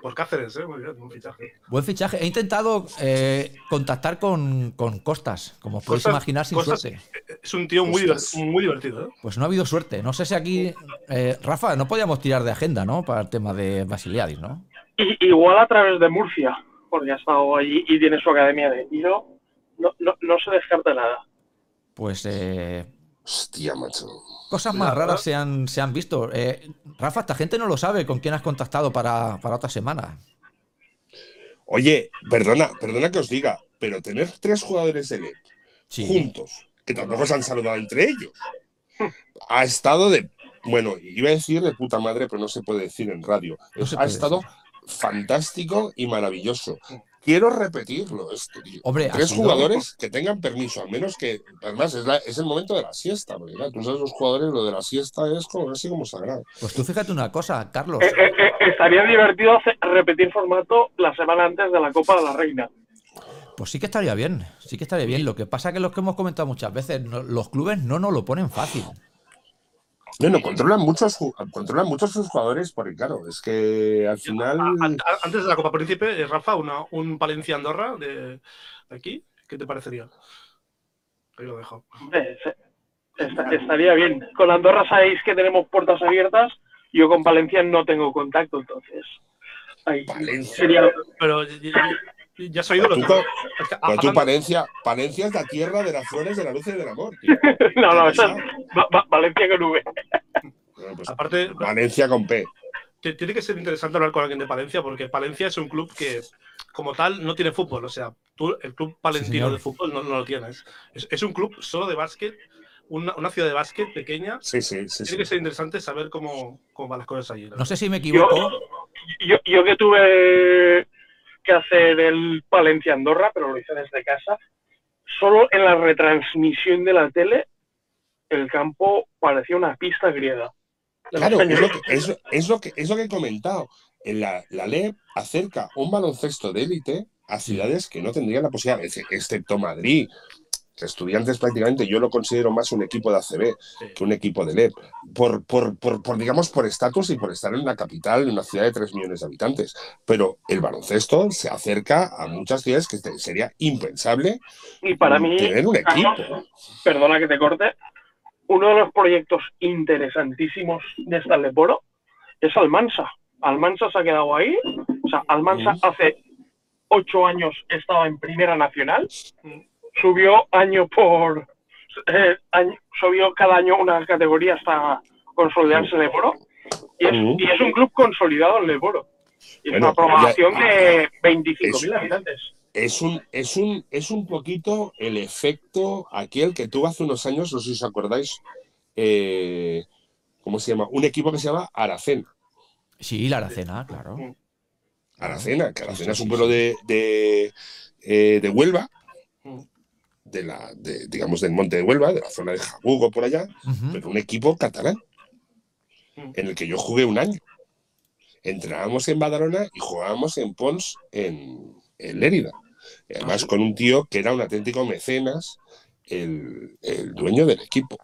Por Cáceres, ¿eh? Muy bien, un fichaje. Buen fichaje. He intentado eh, contactar con, con Costas, como podéis Costas- imaginar, sin Costas- suerte. Es un tío muy, muy divertido, ¿eh? Pues no ha habido suerte. No sé si aquí, eh, Rafa, no podíamos tirar de agenda, ¿no? Para el tema de Basiliadis, ¿no? Y, igual a través de Murcia, porque ha estado allí y tiene su academia de tiro, no, no, no se descarta nada. Pues eh, Hostia, macho. cosas más raras se han, se han visto. Eh, Rafa, esta gente no lo sabe con quién has contactado para, para otra semana. Oye, perdona, perdona que os diga, pero tener tres jugadores de Sí. juntos, que tampoco se han saludado entre ellos, ha estado de. Bueno, iba a decir de puta madre, pero no se puede decir en radio. No ha estado fantástico y maravilloso. Quiero repetirlo esto, tío. Hombre, Tres jugadores que tengan permiso, al menos que. Además, es, la- es el momento de la siesta, porque claro, tú sabes, los jugadores, lo de la siesta es como así como sagrado. Pues tú fíjate una cosa, Carlos. Eh, eh, eh, estaría divertido hacer- repetir formato la semana antes de la Copa de la Reina. Pues sí que estaría bien, sí que estaría bien. Lo que pasa que los que hemos comentado muchas veces, no- los clubes no nos lo ponen fácil. No, no, controlan muchos, controlan muchos sus jugadores, porque claro, es que al final. Antes de la Copa Príncipe, eh, Rafa, una, un Palencia Andorra de, de aquí, ¿qué te parecería? Ahí lo dejo. Estaría bien. Con Andorra sabéis que tenemos puertas abiertas. Yo con Valencia no tengo contacto, entonces. Ahí Valencia. sería. Pero ya, ya- ya has oído lo Tú que. co- es que Pero tú, Palencia, Palencia es la tierra de las flores de la luz y del amor. tío. [laughs] No, no, ¿Qué esa Va- Va- Valencia con V. Bueno, pues, Aparte, Valencia con P. Tiene que ser interesante hablar con alguien de Palencia porque Palencia es un club que, como tal, no tiene fútbol. O sea, tú, el club palentino de fútbol no, no lo tienes. Es, es un club solo de básquet, una, una ciudad de básquet pequeña. Sí, sí, sí. Tiene sí. que ser interesante saber cómo, cómo van las cosas allí. No sé si me Yo, equivoco. yo, yo que tuve que hacer el Palencia Andorra, pero lo hice desde casa, solo en la retransmisión de la tele, el campo parecía una pista griega. Claro, es lo, que, es, es lo que, es lo que he comentado. En la, la LEP acerca un baloncesto de élite a ciudades que no tendrían la posibilidad, ex- excepto Madrid. Estudiantes prácticamente yo lo considero más un equipo de ACB Sí. que un equipo de LEP, por, por, por, por, digamos, por estatus y por estar en la capital, en una ciudad de 3 millones de habitantes. Pero el baloncesto se acerca a muchas ciudades que sería impensable Y para mí, tener un equipo. perdona que te corte, uno de los proyectos interesantísimos de esta Leporo es Almansa. Almansa se ha quedado ahí. O sea, Almansa hace ocho años estaba en Primera Nacional, subió año por, eh, año- subió cada año una categoría hasta consolidarse en. Y es, Ujú. y es un club consolidado en Leporo. Y es una población ya- de 25.000 es- habitantes. Es un, es, un, es un poquito el efecto aquel que tuvo hace unos años, no sé si os acordáis, eh, ¿cómo se llama? Un equipo que se llama Aracena. Sí, la Aracena, claro. Aracena, que Sí, Aracena sí, es un pueblo de, de, eh, de Huelva. De la, de, digamos, del monte de Huelva, de la zona de Jabugo por allá, pero un equipo catalán, Mm. en el que yo jugué un año. Entrenábamos en Badalona y jugábamos en Pons, en, en Lérida. Además, con un tío que era un auténtico mecenas, el, el dueño del equipo.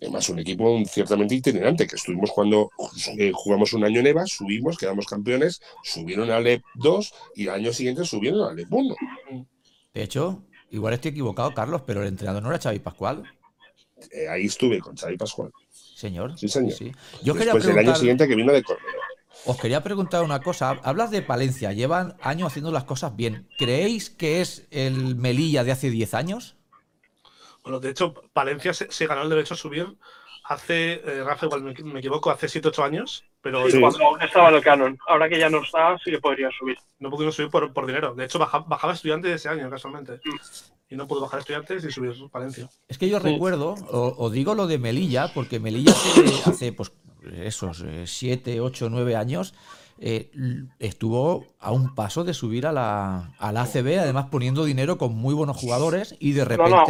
Además, un equipo ciertamente itinerante, que estuvimos cuando eh, jugamos un año en EVA, subimos, quedamos campeones, subieron a LEP 2 y al año siguiente subieron a LEP 1. De hecho, igual estoy equivocado, Carlos, pero el entrenador no era Xavi Pascual. Eh, ahí estuve con Xavi Pascual. Señor. Sí, señor. Yo quería Después del año siguiente que vino de Córdoba. os quería preguntar una cosa. Hablas de Palencia, llevan años haciendo las cosas bien. ¿Creéis que es el Melilla de hace 10 años? Bueno, de hecho, Valencia se, se ganó el derecho a subir hace, eh, Rafa, igual me, me equivoco, hace 7-8 años, pero Sí, cuando estaba en el canon. Ahora que ya no está, sí que podría subir. no pudieron subir por, por dinero. De hecho, baja- bajaba estudiantes ese año, casualmente. Y no pudo bajar estudiantes y subir Valencia. Es que yo Sí. recuerdo, o, o digo lo de Melilla, porque Melilla hace, [coughs] hace, pues esos 7, 8, 9 años eh, estuvo a un paso de subir a la, a la ACB, además poniendo dinero con muy buenos jugadores y de No, no.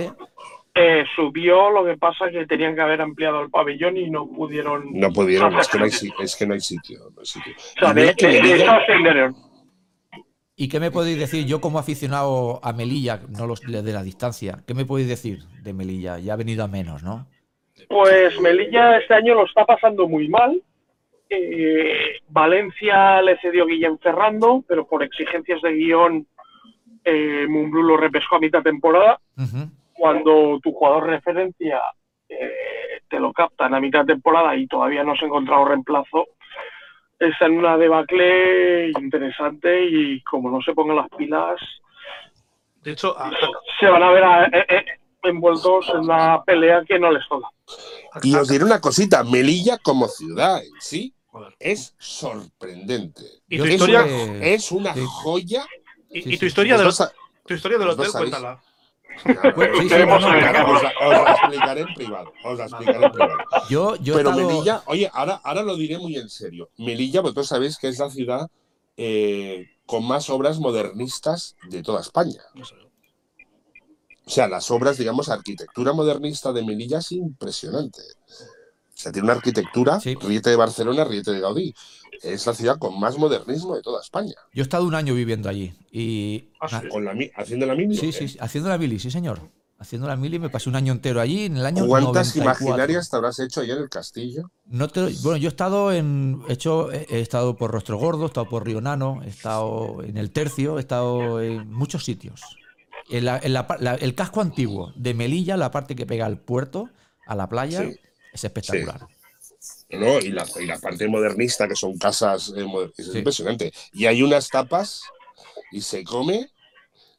Eh, subió, lo que pasa que tenían que haber ampliado el pabellón y no pudieron. No pudieron, es que no hay, si- es que no hay sitio. no hay sitio. O sea, Y de, de- de ascendieron. ¿Y qué me podéis decir yo como aficionado a Melilla, no los de la distancia? ¿Qué me podéis decir de Melilla? Ya ha venido a menos, ¿no? Pues Melilla este año lo está pasando muy mal. Eh, Valencia le cedió Guillem Ferrando, pero por exigencias de guion, eh, Mumbrú lo repescó a mitad temporada. Ujú. Cuando tu jugador referencia eh, te lo captan a mitad temporada y todavía no has encontrado reemplazo, está en una debacle interesante y como no se pongan las pilas, De hecho, a- se van a ver a- eh, eh, envueltos en una pelea que no les toca. Y os diré una cosita, Melilla como ciudad en sí es sorprendente. ¿Y tu es, historia? una, es una joya. ¿Y, tu historia del Los dos tu historia los hotel? Cuéntala. Bueno, sí, sí, Tenemos no, no, el- claro. os, la, os explicaré en privado. Os la explicaré en privado. Yo, yo Pero estado- Melilla, oye, ahora, ahora lo diré muy en serio. Melilla, vosotros sabéis que es la ciudad eh, con más obras modernistas de toda España. O sea, las obras, digamos, arquitectura modernista de Melilla es impresionante. O sea, tiene una arquitectura, Sí. Riete de Barcelona, Riete de Gaudí. Es la ciudad con más modernismo de toda España. yo he estado un año viviendo allí y Ah, sí. Con la, haciendo la mili. Sí, sí, sí, haciendo la mili, sí, señor. Haciendo la mili me pasé un año entero allí, en el año ¿Cuántas 94. imaginarias te habrás hecho allá en el castillo? No te- bueno, yo he estado en. He, hecho, he estado por Rostro Gordo, he estado por Río Nano, he estado en el Tercio, he estado en muchos sitios. En la- en la pa- la- el casco antiguo de Melilla, la parte que pega al puerto, a la playa, Sí. Es espectacular. ¿no? Y la, y la parte modernista, que son casas, eh, es Sí. impresionante. Y hay unas tapas y se come,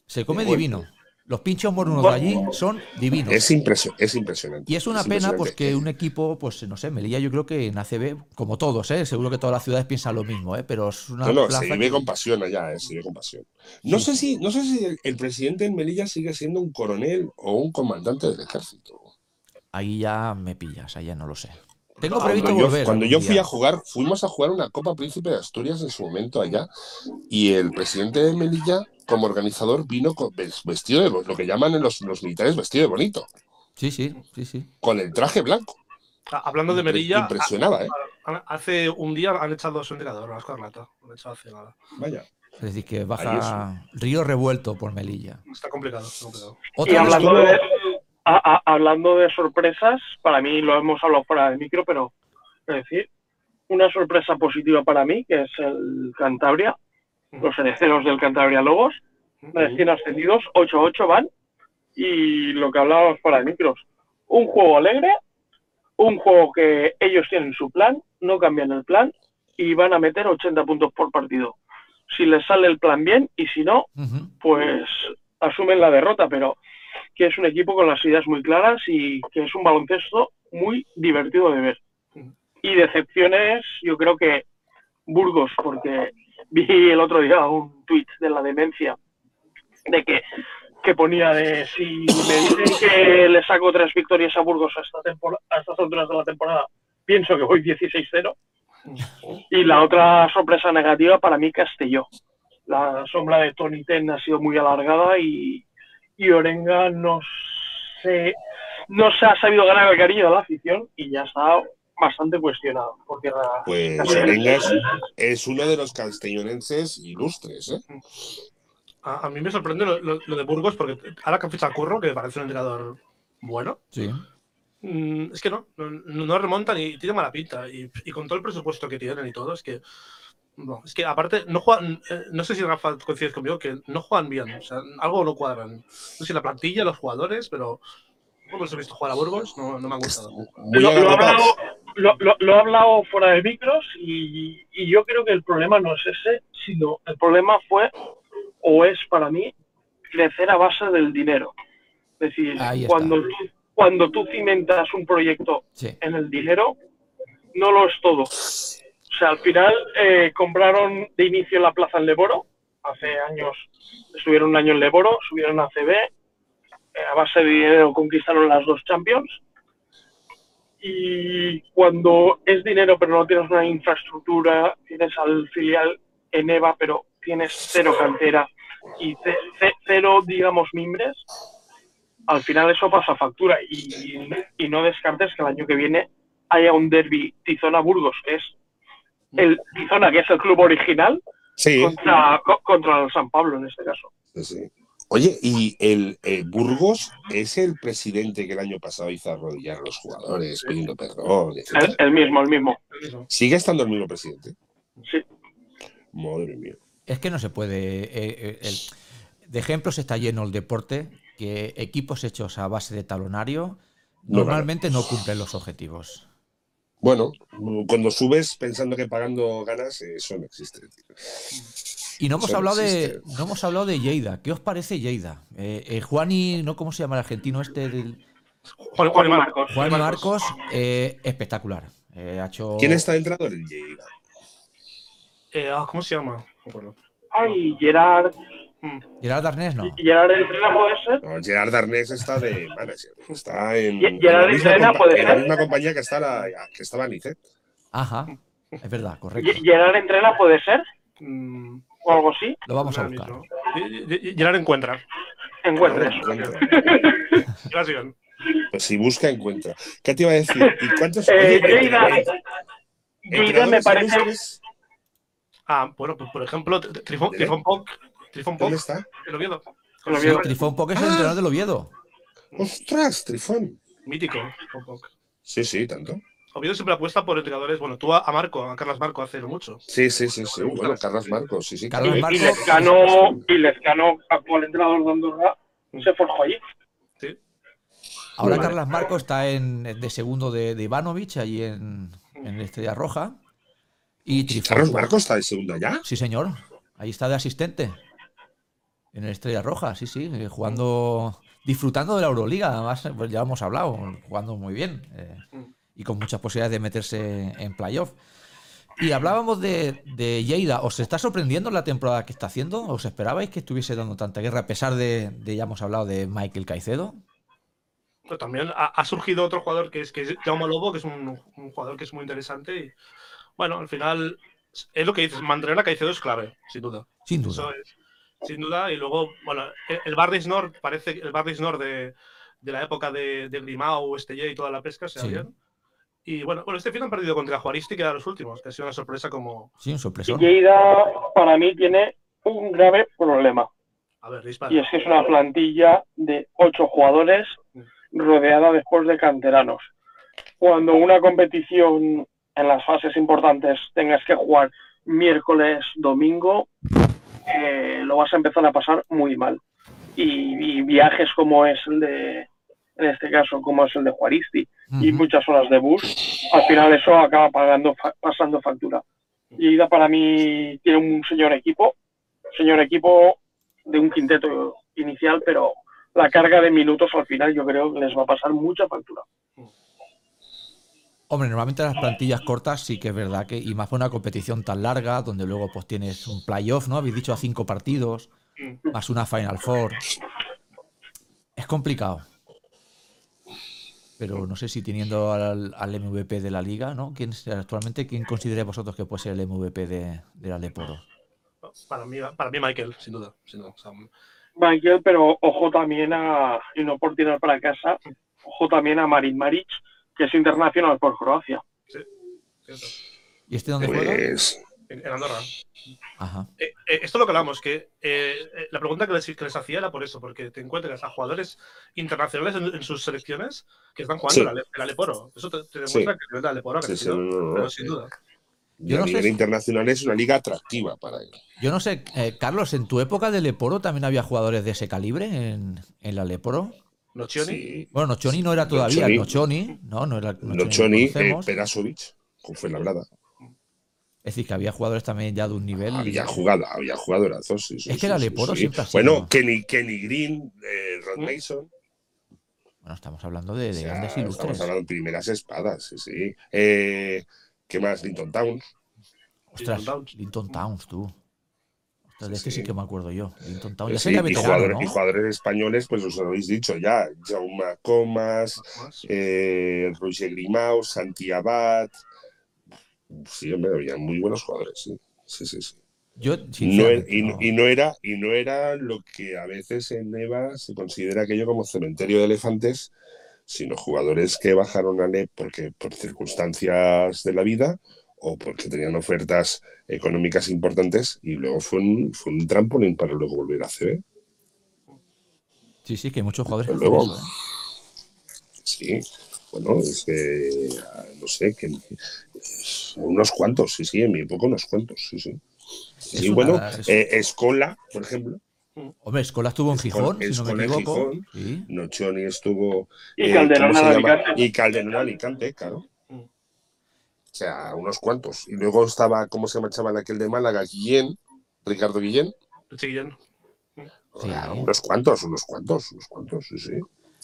Se come Bueno. divino. Los pinchos morunos de allí son divinos. es, impresio- es impresionante. Y es una Es pena pues impresionante. que un equipo, pues no sé, Melilla yo creo que en ACB, como todos, ¿eh? seguro que todas las ciudades piensan lo mismo, ¿eh? pero es una No, no, plaza se vive que- con pasión allá, eh, se vive con pasión. No Sí, sé si, no sé si el, el presidente en Melilla sigue siendo un coronel o un comandante del ejército. Ahí ya me pillas, ahí ya no lo sé. Tengo Cuando previsto yo, volver. cuando algún yo fui a jugar, fuimos a jugar una Copa Príncipe de Asturias en su momento allá, y el presidente de Melilla, como organizador, vino con, vestido de lo que llaman en los, los militares vestido de bonito, Sí, sí, sí, sí. con el traje blanco. Ah, Hablando de Melilla, Impresionaba, ¿eh? hace un día han echado a su entrenador, a Escarlata. Lo han echado hace nada. Vaya. Es decir, que baja río revuelto por Melilla. Está complicado, está complicado. Y Otra hablando vez- de, a- a- hablando de sorpresas, para mí lo hemos hablado fuera del micro, pero es decir, una sorpresa positiva para mí, que es el Cantabria, los herederos del Cantabria Lobos, recién ascendidos, 8-8 van, y lo que hablábamos fuera de micros, un juego alegre, un juego que ellos tienen su plan, no cambian el plan, y van a meter 80 puntos por partido. Si les sale el plan bien, y si no, pues asumen la derrota, pero que es un equipo con las ideas muy claras y que es un baloncesto muy divertido de ver. Y decepciones, yo creo que Burgos, porque vi el otro día un tuit de la demencia de que, que ponía de si me dicen que le saco tres victorias a Burgos a, esta a estas alturas de la temporada, pienso que voy 16-0. Y la otra sorpresa negativa para mí, Castelló. La sombra de Tony Ten ha sido muy alargada y, y Orenga no se, no se ha sabido ganar el cariño de la afición y ya está bastante cuestionado. Porque la- Pues Castellón- Orenga es, es uno de los castellonenses ilustres, ¿eh? A, a mí me sorprende lo, lo- lo de Burgos porque ahora que han fichado a Curro, que me parece un entrenador bueno, Sí. mm, es que no, no, no remontan y tiene mala pinta. Y, y con todo el presupuesto que tienen y todo, es que. No, es que aparte, no juegan. eh, no sé si Rafa coincides conmigo, que no juegan bien. O sea, algo no cuadran. No sé si la plantilla, los jugadores, pero. Como los he visto jugar a Burgos, no, no me han gustado. Lo, lo, he hablado, lo, lo- lo he hablado fuera de micros y, y yo creo que el problema no es ese, sino el problema fue, o es para mí, crecer a base del dinero. Es decir, cuando tú, cuando tú cimentas un proyecto Sí. en el dinero, no lo es todo. O sea, al final eh, compraron de inicio la plaza en Leboro, hace años estuvieron un año en Leboro, subieron a CB, eh, a base de dinero conquistaron las dos Champions. Y cuando es dinero pero no tienes una infraestructura, tienes al filial en EVA pero tienes cero cantera y ce- ce- cero, digamos, mimbres, al final eso pasa factura y, y no descartes que el año que viene haya un derby Tizona-Burgos, que es el Tizona, que es el club original, Sí, contra, co- contra el San Pablo en este caso. sí. Oye, y el eh, Burgos es el presidente que el año pasado hizo arrodillar a los jugadores pidiendo perdón, El, el mismo, el mismo. ¿Sigue estando el mismo presidente? Sí. Madre mía. Es que no se puede. eh, eh, el- de ejemplos está lleno el deporte, que equipos hechos a base de talonario No normalmente no cumplen los objetivos. Bueno, cuando subes pensando que pagando ganas, eso no existe. Y no hemos Eso no hablado de no hemos hablado de Lleida. ¿Qué os parece Lleida? Eh, eh, Juani, ¿no? ¿Cómo se llama el argentino este? del- Juan, Juan y Marcos. Juan y Marcos, eh, espectacular. Eh, ha hecho... ¿Quién está entrenador? El Lleida. Eh, ah, ¿Cómo se llama? No. Ay, Gerard, Gerard Arnés, no. Gerard entrena puede ser. No, Gerard Darnés está de manager. Está en, Ge- en Gerard la, misma entrena, compa- puede en la misma compañía que, está la, que estaba Nicet. Ajá, es verdad, correcto. Ge- Gerard entrena puede ser, Mm, o algo así. Lo vamos a buscar. Gerard encuentra. Encuentres. Gracias. Pues si busca, encuentra. ¿Qué te iba a decir? ¿Y cuántos? Eh, oye, Lleida, me parece. Ah, bueno, pues por ejemplo, Tri- Trifón. Trifón Poc. Trifón Poc, ¿Dónde está? el Oviedo. El Sí, Oviedo. Trifón Poc es el Ah. entrenador del Oviedo. ¡Ostras, Trifón! Mítico, Trifón Poc. Sí, sí, tanto. Oviedo siempre apuesta por entrenadores. Bueno, tú a, Marco, a Carlos Marco hace mucho. Sí, sí, sí, sí. Bueno, Carlos Marcos, sí, sí. Carlos Y, claro. y Marcos. Lezcano, y Lezcano, actual entrenador de Andorra, se forjó allí. Sí. Ahora Vale. Carlos Marcos está en, de segundo de, de Ivanovic, allí en, en Estrella Roja. Y Trifón Carlos Marcos está de segunda ya. Sí, señor. Ahí está de asistente. En el Estrella Roja, sí, sí. eh, Jugando, disfrutando de la Euroliga. Además, pues ya hemos hablado, jugando muy bien. eh, y con muchas posibilidades de meterse en playoff. Y hablábamos de, de Lleida. ¿Os está sorprendiendo la temporada que está haciendo? ¿Os esperabais que estuviese dando tanta guerra a pesar de, de ya hemos hablado de Michael Caicedo? Pero también ha, ha surgido otro jugador que es, que es Jaume Lobo, que es un, un jugador que es muy interesante. Y bueno, al final es lo que dices, mantener a Caicedo es clave, sin duda. Sin Eso duda. es, sin duda. Y luego, bueno, el, el Barris Nord parece el Barris Nord de, de la época de, de Grimao, Estelle y toda la pesca se Sí. bien. Y bueno, bueno, este final han perdido contra Juaristi, que era los últimos, que ha sido una sorpresa como. Sí, un Y sorpresón. Lleida, para mí, tiene un grave problema. A ver, dispara. Y es que es una plantilla de ocho jugadores rodeada después de canteranos. Cuando una competición en las fases importantes tengas que jugar miércoles, domingo, eh, lo vas a empezar a pasar muy mal. Y, y viajes como es el de, en este caso, como es el de Juaristi, y muchas horas de bus, al final eso acaba pagando, fa- pasando factura. Lleida para mí tiene un señor equipo, señor equipo de un quinteto inicial, pero la carga de minutos al final yo creo que les va a pasar mucha factura. Hombre, normalmente las plantillas cortas sí que es verdad que, y más por una competición tan larga, donde luego pues tienes un playoff, ¿no? Habéis dicho a cinco partidos, más una Final Four. Es complicado. Pero no sé si teniendo al, al MVP de la liga, ¿no? ¿Quién, actualmente, ¿quién consideráis vosotros que puede ser el MVP de, de la Leporo? Para mí, para mí Michael, sin duda. Sin duda. O sea, Michael, pero ojo también a, y no por tirar para casa, ojo también a Marin Maric, que es internacional por Croacia. sí, cierto. ¿Y este dónde juega? Pues, En, en Andorra. Ajá. Eh, eh, esto es lo que hablamos, que eh, eh, la pregunta que les, que les hacía era por eso, porque te encuentras a jugadores internacionales en, en sus selecciones que están jugando Sí. en la, Le- en la Leporo. Eso te, te demuestra Sí. que el nivel de la Leporo ha Sí, sí, crecido, no, no, no. pero sin duda. Yo no sé nivel si- internacional es una liga atractiva para él. Yo no sé, eh, Carlos, ¿en tu época de Leporo también había jugadores de ese calibre en, en la Leporo? Nocioni, Sí. Bueno, Nochoni no era todavía, Nocioni. Nochoni, no, no era Nochoni, eh. Perasovic, con Fuenlabrada. Es decir, que había jugadores también ya de un nivel. Había jugado, había jugadorazos. Sí, sí, Es que sí, Leporo sí. siempre sido- Bueno, Kenny, Kenny Green, eh, Rod Mason. Bueno, estamos hablando de, de O sea, grandes estamos ilustres. hablando de primeras espadas, sí, sí. Eh, ¿Qué más? Linton Town. Ostras, Linton Towns. Linton Towns, tú. De este Sí. sí que me acuerdo yo. Linton Towns. Ya Sí, sería y, veterano, jugadores, ¿no? y jugadores españoles, pues os lo habéis dicho ya. Jaume Comas, eh, Roger Grimau, Santi Abad. Sí, hombre, había muy buenos jugadores, sí. Sí, sí, sí. Yo, No sinceramente, y, no. y no era, y no era lo que a veces en EVA se considera aquello como cementerio de elefantes, sino jugadores que bajaron a LEP porque por circunstancias de la vida o porque tenían ofertas económicas importantes y luego fue un, fue un trampolín para luego volver a CB. Sí, sí, que hay muchos jugadores que Luego- eso, ¿eh? Sí, bueno, es que ah, no sé, que unos cuantos, sí, sí, en mi época unos cuantos, sí, sí. Sí, una- bueno, eh, Escola, por ejemplo, Hombre, Escola estuvo en Escola- Gijón, si no Escola me en equivoco. Gijón. Sí. Nochoni estuvo. Y eh, Calderón ¿cómo se en llama? Alicante. Y Calderón en Alicante, claro. O sea, unos cuantos. Y luego estaba, ¿cómo se llama aquel de Málaga? Guillén, Ricardo Guillén. Richie Guillén. Sí. unos cuantos, unos cuantos, unos cuantos, sí, sí.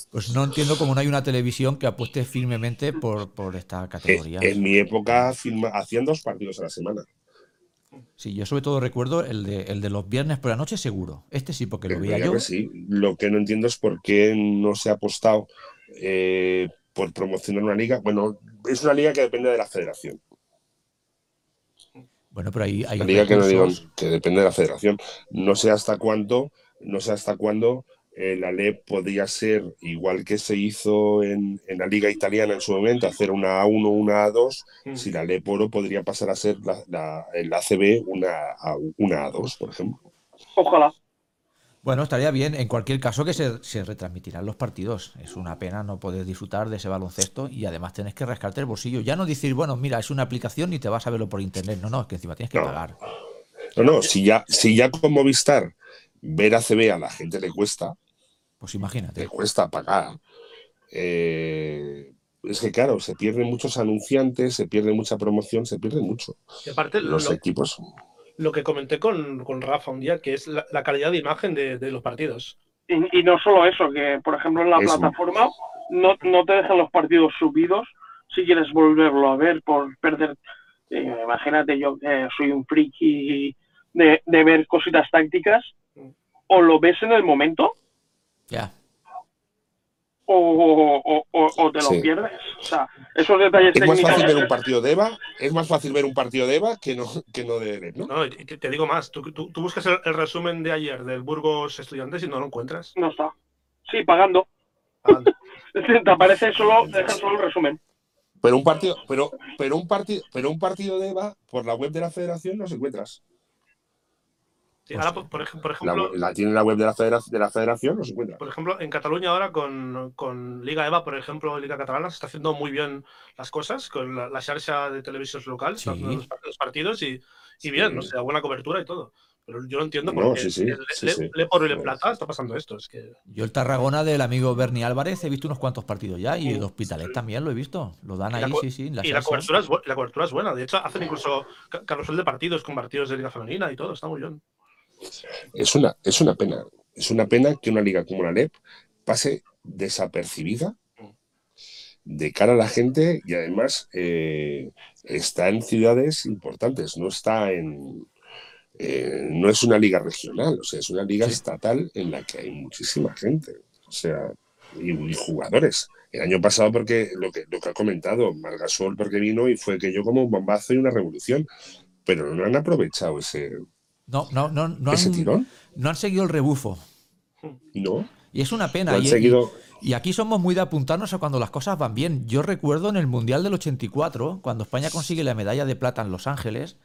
Pues no entiendo cómo no hay una televisión que apueste firmemente por, por esta Eh, categoría. en mi época filma- hacían dos partidos a la semana. Sí, yo sobre todo recuerdo el de, el de los viernes por la noche seguro. Este sí, porque lo veía yo. sí. Lo que no entiendo es por qué no se ha apostado eh, por promocionar una liga. Bueno, es una liga que depende de la federación. Bueno, pero ahí hay La liga que no digo que depende de la federación. No sé hasta cuándo, no sé hasta cuándo eh, la LEP podría ser igual que se hizo en, en la liga italiana en su momento, hacer una A1, una A2, Mm. si la LEP Oro podría pasar a ser la, la, el ACB una, A- una A2, por ejemplo. Ojalá. Bueno, estaría bien. En cualquier caso que se, se retransmitirán los partidos. Es una pena no poder disfrutar de ese baloncesto y además tenés que rascarte el bolsillo. Ya no decir, bueno, mira, es una aplicación y te vas a verlo por internet. No, no, es que encima tienes que No. pagar. No, no, si ya, si ya con Movistar ver ACB a la gente le cuesta, Pues imagínate. te cuesta pagar. Eh, es que claro, se pierden muchos anunciantes, se pierde mucha promoción, se pierde mucho. Y aparte, lo, Los equipos. Lo que comenté con, con Rafa un día, que es la, la calidad de imagen de, de los partidos. Y, y no solo eso, que por ejemplo en la Eso. plataforma no, no te dejan los partidos subidos si quieres volverlo a ver por perder. eh, imagínate, yo eh, soy un friki de, de ver cositas tácticas, o lo ves en el momento Ya. O, o- o- o te lo Sí. pierdes. O sea, esos detalles Es más fácil ver un partido de EVA, es más fácil ver un partido de EVA que no, que no de LEP, ¿no? No, y te, te digo más, tú, tú- tú buscas el, el resumen de ayer del Burgos Estudiantes y no lo encuentras. No está. Sí, pagando. [laughs] Te aparece solo, te dejan solo el resumen. Pero un partido, pero, pero un partido, pero un partido de EVA por la web de la federación no se encuentras. Sí, ahora, por, por ej- por La, ejemplo, la tiene en la web de la, federa- de la federación, no se encuentra. por ejemplo, en Cataluña ahora con, con Liga EVA, por ejemplo, Liga Catalana, se está haciendo muy bien las cosas con la, la xarxa de televisión local, Sí. los, los partidos y, y bien, Sí. o sea, buena cobertura y todo. Pero yo no entiendo No, por qué sí, sí, Le, sí. Le por y Le No. Plata está pasando esto. Es que Yo el Tarragona del amigo Bernie Álvarez he visto unos cuantos partidos ya y el Hospitalet también lo he visto. Lo dan Y la ahí, sí, sí. la y la cobertura, es, la cobertura es buena. De hecho, hacen incluso ca- carrusel de partidos con partidos de Liga Femenina y todo. Está muy bien. Es una, es una pena. Es una pena que una liga como la LEP pase desapercibida de cara a la gente y además eh, está en ciudades importantes, no está en... eh, no es una liga regional, o sea, es una liga estatal en la que hay muchísima gente, o sea, y, y jugadores. El año pasado, porque lo que, lo que ha comentado Margasol, porque vino y fue que yo como un bombazo y una revolución, pero no han aprovechado ese, No, no, no, no, ese han, tirón, no han seguido el rebufo. ¿no? Y es una No pena. han y, seguido... y- y aquí somos muy de apuntarnos a cuando las cosas van bien. Yo recuerdo en el Mundial del 84, cuando España consigue la medalla de plata en Los Ángeles,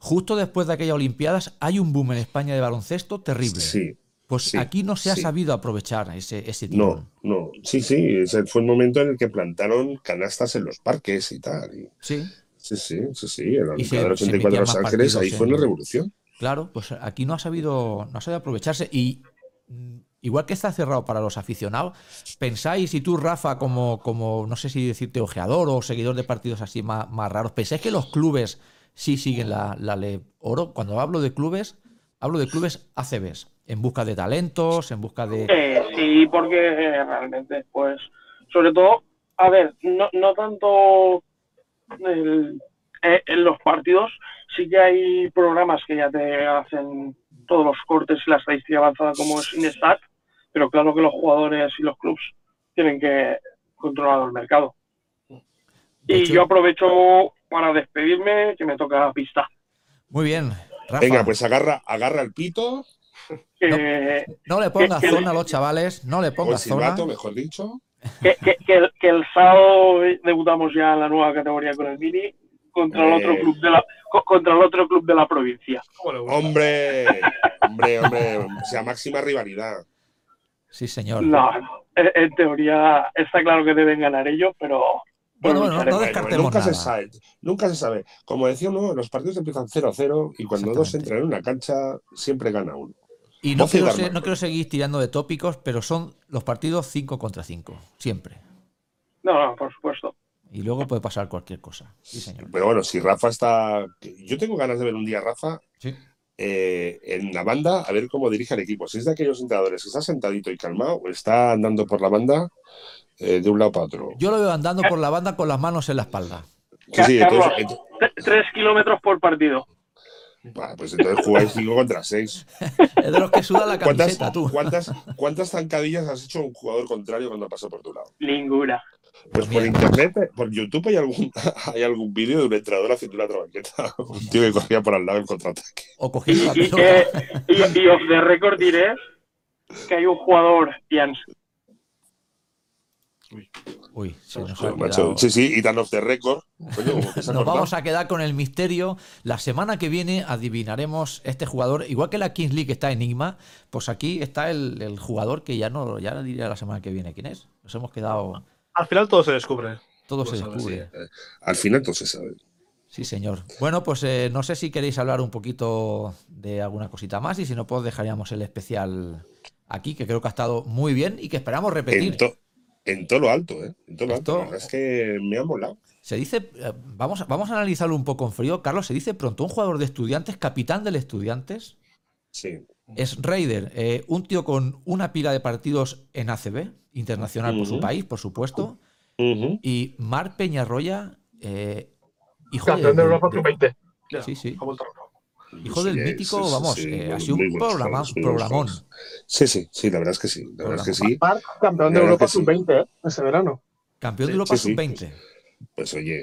justo después de aquellas Olimpiadas hay un boom en España de baloncesto terrible. Sí, Pues sí, aquí no se ha sí. sabido aprovechar ese, ese tirón. no, no, sí, sí, ese fue el momento en el que plantaron canastas en los parques y tal. y- Sí, sí, sí, sí, sí, en la Olimpiada del se 84 de Los Ángeles, ahí fue una revolución. Claro, pues aquí no ha sabido, no ha sabido aprovecharse. Y mm, igual que está cerrado para los aficionados, pensáis, y tú, Rafa, como, como no sé si decirte ojeador o seguidor de partidos así más, más raros, ¿pensáis que los clubes sí siguen la, la ley oro? Cuando hablo de clubes, hablo de clubes ACBs, en busca de talentos, en busca de... Eh, sí, porque eh, realmente, pues, sobre todo, a ver, no, no tanto eh, en los partidos, sí que hay programas que ya te hacen todos los cortes y la estadística avanzada como es Inestat, pero claro que los jugadores y los clubs tienen que controlar el mercado. De Y hecho- yo aprovecho para despedirme, que me toca la pista. Muy bien, Rafa. Venga, pues agarra, agarra el pito, Que, No le pongas que- que- zona a los chavales, no le pongas zona. silbato, mejor dicho. que, que- que el, que el sábado debutamos ya en la nueva categoría con el Mini contra el otro Eh. club de la co- contra el otro club de la provincia. Hombre, hombre, hombre, o sea, máxima rivalidad. Sí, señor. No, no, en, en teoría está claro que deben ganar ellos, pero Bueno, no descartemos nunca se sabe, nunca se sabe. Como decía uno, los partidos empiezan 0-0 y cuando dos entran en una cancha, siempre gana uno. Y no quiero, Darman. se- no quiero seguir tirando de tópicos, pero son los partidos 5 contra 5, siempre. No, no, por supuesto. Y luego puede pasar cualquier cosa. Sí, señor. Pero bueno, si Rafa está. Yo tengo ganas de ver un día a Rafa Sí. eh, en la banda a ver cómo dirige el equipo. Si es de aquellos entrenadores que está sentadito y calmado o está andando por la banda eh, de un lado para otro. Yo lo veo andando por la banda con las manos en la espalda. Sí, sí, entonces, ent- Tre- Tres kilómetros por partido. Pues entonces jugáis 5 contra 6. Es de los que suda la ¿Cuántas, camiseta, tú. ¿cuántas, ¿Cuántas zancadillas has hecho un jugador contrario cuando pasó por tu lado? Ninguna. Pues por internet, por YouTube hay algún, [laughs] hay algún vídeo de un entrenador haciendo una trabanqueta. [laughs] Un tío que corría por al lado del contraataque. O Y, eh, y, y off the record diré que hay un jugador, Jans, Uy, se nos ha quedado- Sí, sí, y tan off the record. Coño, [laughs] Nos cortado. vamos a quedar con el misterio. La semana que viene adivinaremos este jugador. Igual que la Kings League está Enigma, pues aquí está el, el jugador que ya no ya no diría la semana que viene quién es. Nos hemos quedado. Al final todo se descubre. Todo se Lo sabes, descubre. Eh, Al final todo se sabe. Sí, señor. Bueno, pues eh, no sé si queréis hablar un poquito de alguna cosita más y si no, pues dejaríamos el especial aquí, que creo que ha estado muy bien y que esperamos repetir. En, to- en todo lo alto, ¿eh? En todo lo alto. Esto- La verdad es que me ha molado. Se dice, eh, vamos, vamos a analizarlo un poco en frío. Carlos, se dice pronto un jugador de estudiantes, capitán del estudiantes, Sí. Es Raider, eh, un tío con una pila de partidos en ACB, internacional por su país, por supuesto, Ujú. y Mar Peñarroya, eh, hijo de- campeón de Europa del- sub-20. Ya, Sí, sí. Hijo Sí, del mítico, sí, vamos, sí, eh, ha sido un programa- programón. Sí, sí, sí, la verdad es que sí. La verdad es que sí. Marc, campeón de Europa que sí. sub-20, ¿eh? Ese verano. Campeón de Sí, Europa sí, sí. sub-20. Pues oye,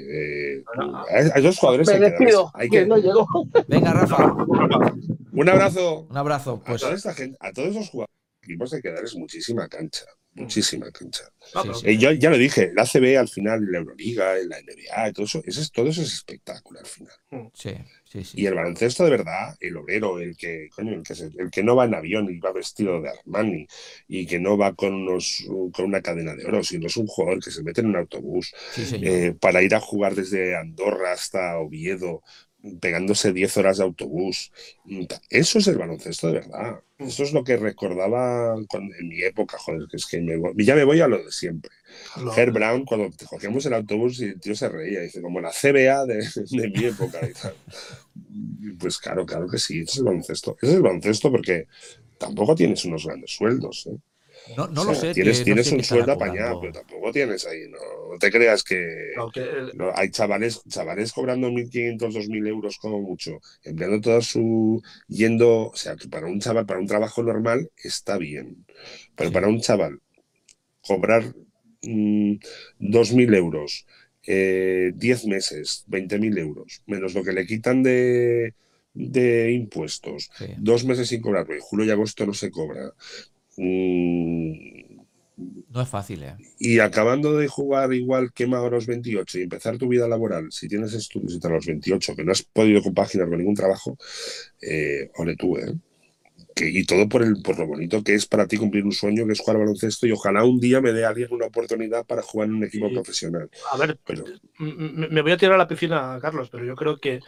eh, a, a esos jugadores Me hay que darles- hay que no llegó. Venga, Rafa, Un abrazo. un abrazo. A Pues toda esta gente, a todos esos jugadores equipos hay que darles muchísima cancha. Muchísima cancha. Sí, sí. Eh, yo ya lo dije, la ACB al final, la Euroliga, la NBA, todo eso, ese es, todo eso es espectáculo al final. sí, sí, sí. Y el baloncesto de verdad, el obrero, el que, coño, el que, se- el que no va en avión y va vestido de Armani y que no va con, unos, con una cadena de oro, sino es un jugador que se mete en un autobús Sí, eh, para ir a jugar desde Andorra hasta Oviedo, pegándose 10 horas de autobús. Eso es el baloncesto de verdad. Eso es lo que recordaba en mi época, joder, que es que me ya me voy a lo de siempre. Lo- Herb Brown, cuando te cogíamos el autobús y el tío se reía, dice, como la CBA de, de mi época y tal. Y Pues claro, claro que sí, ese es el baloncesto. Ese es el baloncesto porque tampoco tienes unos grandes sueldos. ¿eh? No, no O lo sé. Tienes, que- no tienes sé qué un sueldo apañado, pero tampoco tienes ahí. No, no te creas que. El- hay chavales, chavales cobrando 1.500, 2.000 euros como mucho, empleando todo su. yendo. O sea, que para un chaval, para un trabajo normal, está bien. Pero Sí. para un chaval, cobrar mm, 2.000 euros, eh, 10 meses, 20.000 euros, menos lo que le quitan de, de impuestos, Sí. dos meses sin cobrar, porque julio y agosto no se cobra. Mm, No es fácil, ¿eh? y acabando de jugar igual quema a los 28 y empezar tu vida laboral, si tienes estudios y tal a los 28, que no has podido compaginar con ningún trabajo, eh, ole tú, ¿eh? Que, y todo por, el, por lo bonito que es para ti cumplir un sueño, que es jugar al baloncesto, y ojalá un día me dé alguien una oportunidad para jugar en un equipo profesional. a ver, Pero me voy a tirar a la piscina, Carlos, pero yo creo que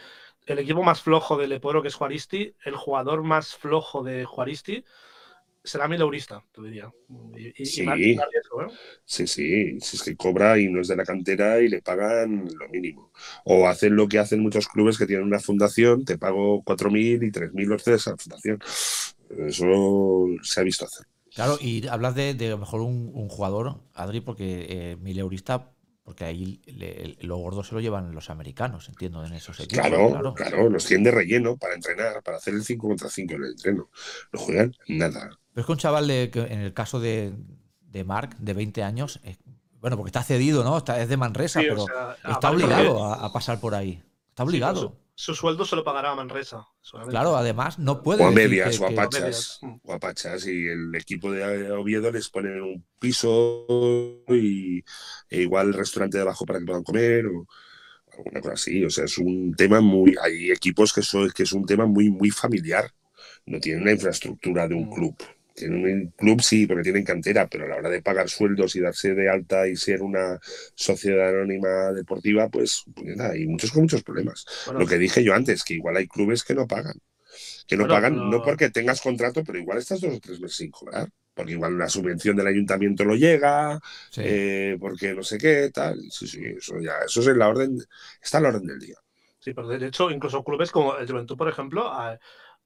el equipo más flojo del Leporo, que es Juaristi, el jugador más flojo de Juaristi será Mileurista, te diría. Y, Sí. y riesgo, ¿eh? sí, sí, si es que cobra y no es de la cantera y le pagan lo mínimo. O hacen lo que hacen muchos clubes que tienen una fundación, te pago 4.000 y 3.000 los de esa fundación. Eso se ha visto hacer. Claro, y hablas de, de a lo mejor un, un jugador, Adri, porque eh, mileurista, porque ahí le- lo gordo se lo llevan los americanos, entiendo, en esos equipos. Claro, claro, los tienen de relleno para entrenar, para hacer el 5 contra 5 en el entreno. No juegan nada. Pero es que un chaval, de, que en el caso de, de Mark, de 20 años, eh, bueno, porque está cedido, ¿no? Está, es de Manresa, Sí, o pero sea, está obligado a, a pasar por ahí. Está obligado. pues, su, su sueldo se lo pagará a Manresa. Claro, además no puede. O a medias, que- o a pachas, medias. O a pachas, y el equipo de Oviedo les pone un piso y e igual el restaurante de abajo para que puedan comer o alguna cosa así. O sea, es un tema muy. Hay equipos que, son, que es un tema muy, muy familiar. No tienen la infraestructura de un Mm. club. Tienen un club, sí, porque tienen cantera, pero a la hora de pagar sueldos y darse de alta y ser una sociedad anónima deportiva, pues, pues nada, hay muchos con muchos problemas. Bueno, Lo que dije yo antes, que igual hay clubes que no pagan. Que no Bueno, pagan, pero- no porque tengas contrato, pero igual estás dos o tres meses sin cobrar. Porque igual la subvención del ayuntamiento no llega, Sí. eh, porque no sé qué, tal. Sí, sí, eso ya, eso es en la orden, está en la orden del día. Sí, pero de hecho, incluso clubes como el Juventud, por ejemplo,